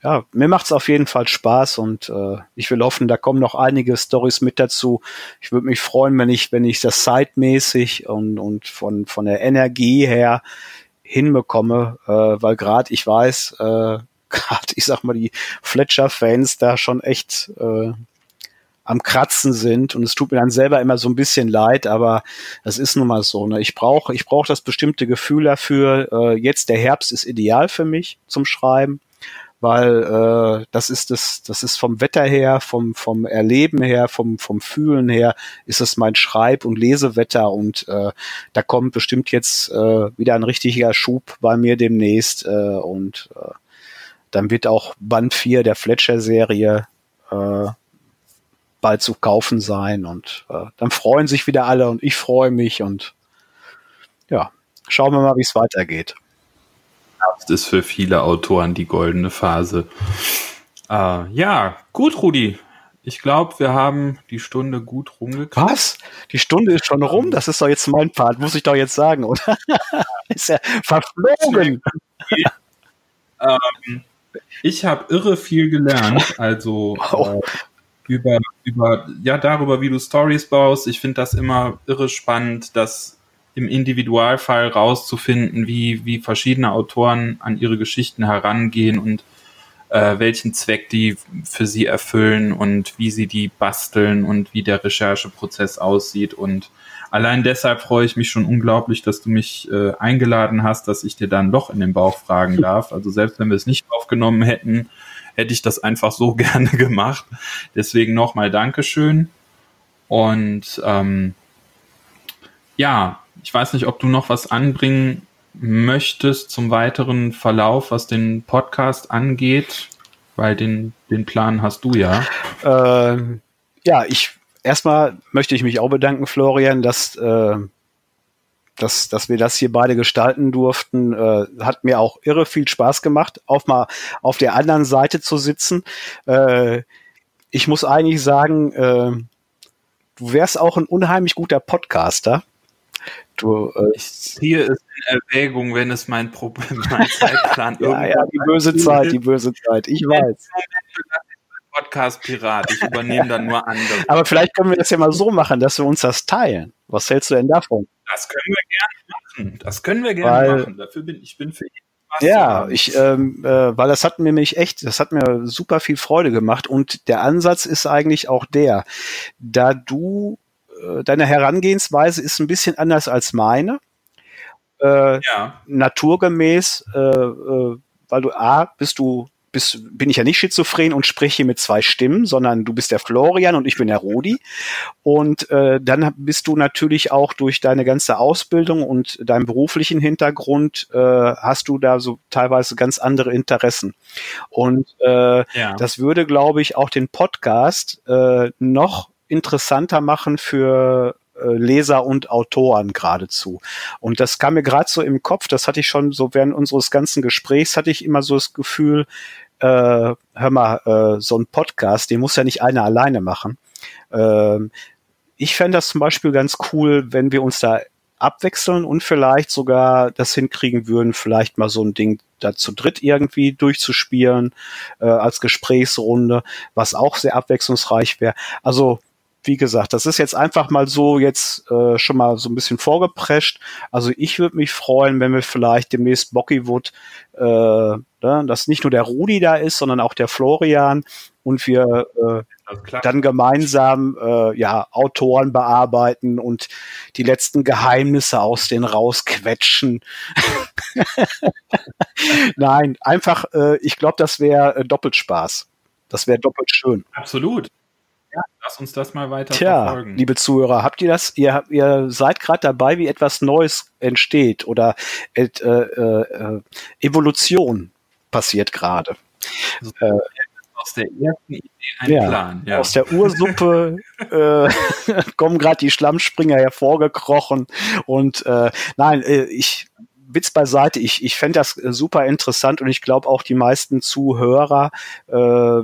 ja, mir macht es auf jeden Fall Spaß und äh, ich will hoffen, da kommen noch einige Stories mit dazu. Ich würde mich freuen, wenn ich, wenn ich das zeitmäßig und, und von, von der Energie her hinbekomme, äh, weil gerade ich weiß, äh, gerade ich sag mal, die Fletcher-Fans da schon echt äh, am Kratzen sind und es tut mir dann selber immer so ein bisschen leid, aber das ist nun mal so. Ne? Ich brauche ich brauche das bestimmte Gefühl dafür. Äh, jetzt der Herbst ist ideal für mich zum Schreiben, weil äh, das ist das das ist vom Wetter her, vom vom Erleben her, vom vom Fühlen her ist es mein Schreib- und Lesewetter und äh, da kommt bestimmt jetzt äh, wieder ein richtiger Schub bei mir demnächst äh, und äh, dann wird auch Band 4 der Fletcher-Serie äh, bald zu kaufen sein und äh, dann freuen sich wieder alle und ich freue mich und ja, schauen wir mal, wie es weitergeht. Das ist für viele Autoren die goldene Phase. Äh, ja, gut, Rudi. Ich glaube, wir haben die Stunde gut rumgekriegt. Was? Die Stunde ist schon rum? Das ist doch jetzt mein Part, muss ich doch jetzt sagen, oder? ist ja verflogen. ähm, ich habe irre viel gelernt. Also oh. äh, über, über, ja, darüber, wie du Stories baust. Ich finde das immer irre spannend, das im Individualfall rauszufinden, wie, wie verschiedene Autoren an ihre Geschichten herangehen und äh, welchen Zweck die für sie erfüllen und wie sie die basteln und wie der Rechercheprozess aussieht. Und allein deshalb freue ich mich schon unglaublich, dass du mich äh, eingeladen hast, dass ich dir dann doch in den Bauch fragen darf. Also selbst wenn wir es nicht aufgenommen hätten, hätte ich das einfach so gerne gemacht. Deswegen nochmal Dankeschön. Und ähm, ja, ich weiß nicht, ob du noch was anbringen möchtest zum weiteren Verlauf, was den Podcast angeht, weil den, den Plan hast du ja. Ähm, ja, ich erstmal möchte ich mich auch bedanken, Florian, dass äh, dass, dass wir das hier beide gestalten durften. Äh, hat mir auch irre viel Spaß gemacht, auch mal auf der anderen Seite zu sitzen. Äh, ich muss eigentlich sagen, äh, du wärst auch ein unheimlich guter Podcaster. Du, äh, ich ziehe es in Erwägung, wenn es mein Problem, mein Zeitplan ja, ja, die böse Zeit, die böse Zeit. Ich weiß. Podcast-Pirat. Ich übernehme dann nur andere. Aber vielleicht können wir das ja mal so machen, dass wir uns das teilen. Was hältst du denn davon? Das können wir gerne machen. Das können wir gerne Weil, machen. Dafür bin ich bin für jeden ja, ich, ähm, äh, weil das hat mir nämlich echt, das hat mir super viel Freude gemacht und der Ansatz ist eigentlich auch der, da du, deine Herangehensweise ist ein bisschen anders als meine, äh, ja. naturgemäß, äh, äh, weil du A, bist du bist, bin ich ja nicht schizophren und spreche mit zwei Stimmen, sondern du bist der Florian und ich bin der Rudi. Und äh, dann bist du natürlich auch durch deine ganze Ausbildung und deinen beruflichen Hintergrund äh, hast du da so teilweise ganz andere Interessen. Und äh, ja. das würde, glaube ich, auch den Podcast äh, noch interessanter machen für äh, Leser und Autoren geradezu. Und das kam mir gerade so im Kopf, das hatte ich schon so während unseres ganzen Gesprächs, hatte ich immer so das Gefühl, äh, hör mal, äh, so ein Podcast, den muss ja nicht einer alleine machen. Ähm, ich fände das zum Beispiel ganz cool, wenn wir uns da abwechseln und vielleicht sogar das hinkriegen würden, vielleicht mal so ein Ding da zu dritt irgendwie durchzuspielen äh, als Gesprächsrunde, was auch sehr abwechslungsreich wäre. Also wie gesagt, das ist jetzt einfach mal so jetzt äh, schon mal so ein bisschen vorgeprescht. Also ich würde mich freuen, wenn wir vielleicht demnächst Bockywood, äh, ne, dass nicht nur der Rudi da ist, sondern auch der Florian und wir äh, dann gemeinsam äh, ja Autoren bearbeiten und die letzten Geheimnisse aus denen rausquetschen. Nein, einfach, äh, ich glaube, das wäre äh, doppelt Spaß. Das wäre doppelt schön. Absolut. Ja, lass uns das mal weiter Tja, verfolgen. liebe Zuhörer, habt ihr das? Ihr, ihr seid gerade dabei, wie etwas Neues entsteht oder äh, äh, Evolution passiert gerade. Also, äh, aus der ersten Idee ein ja, Plan. Ja. Aus der Ursuppe äh, kommen gerade die Schlammspringer hervorgekrochen und äh, nein, äh, ich Witz beiseite, ich, ich fände das super interessant und ich glaube auch die meisten Zuhörer äh,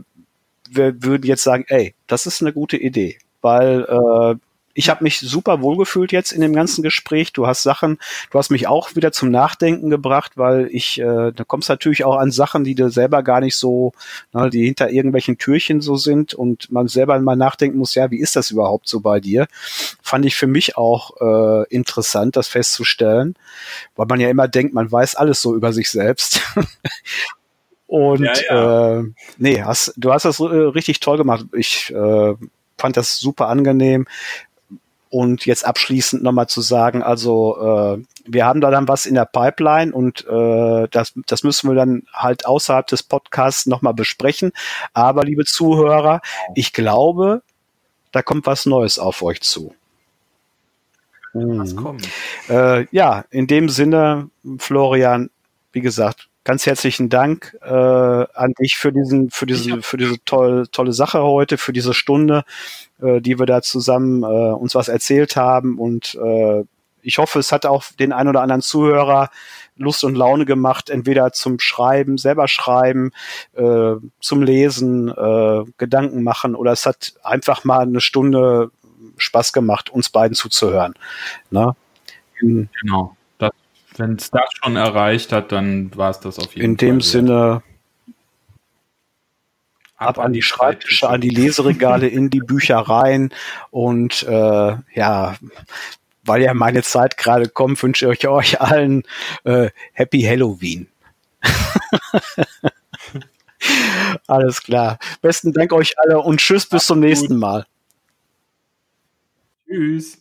wir würden jetzt sagen, ey, das ist eine gute Idee, weil äh, ich habe mich super wohlgefühlt jetzt in dem ganzen Gespräch. Du hast Sachen, du hast mich auch wieder zum Nachdenken gebracht, weil ich, äh, da kommst natürlich auch an Sachen, die du selber gar nicht so, ne, die hinter irgendwelchen Türchen so sind und man selber mal nachdenken muss, ja, wie ist das überhaupt so bei dir? Fand ich für mich auch äh, interessant, das festzustellen, weil man ja immer denkt, man weiß alles so über sich selbst. Und ja, ja. Äh, nee, hast, du hast das äh, richtig toll gemacht. Ich äh, fand das super angenehm. Und jetzt abschließend nochmal zu sagen, also äh, wir haben da dann was in der Pipeline und äh, das, das müssen wir dann halt außerhalb des Podcasts nochmal besprechen. Aber liebe Zuhörer, ich glaube, da kommt was Neues auf euch zu. Was mhm. kommt? Äh, ja, in dem Sinne, Florian, wie gesagt, ganz herzlichen Dank äh, an dich für diesen, für diese, für diese tolle, tolle Sache heute, für diese Stunde, äh, die wir da zusammen äh, uns was erzählt haben. Und äh, ich hoffe, es hat auch den ein oder anderen Zuhörer Lust und Laune gemacht, entweder zum Schreiben, selber schreiben, äh, zum Lesen, äh, Gedanken machen oder es hat einfach mal eine Stunde Spaß gemacht, uns beiden zuzuhören. Ne? genau wenn es das schon erreicht hat, dann war es das auf jeden In Fall. In dem Sinne ab, ab an die Schreibtische, an die Leseregale, in die Büchereien und äh, ja, weil ja meine Zeit gerade kommt, wünsche ich euch allen äh, Happy Halloween. Alles klar. Besten Dank euch alle und tschüss bis zum nächsten Mal. Tschüss.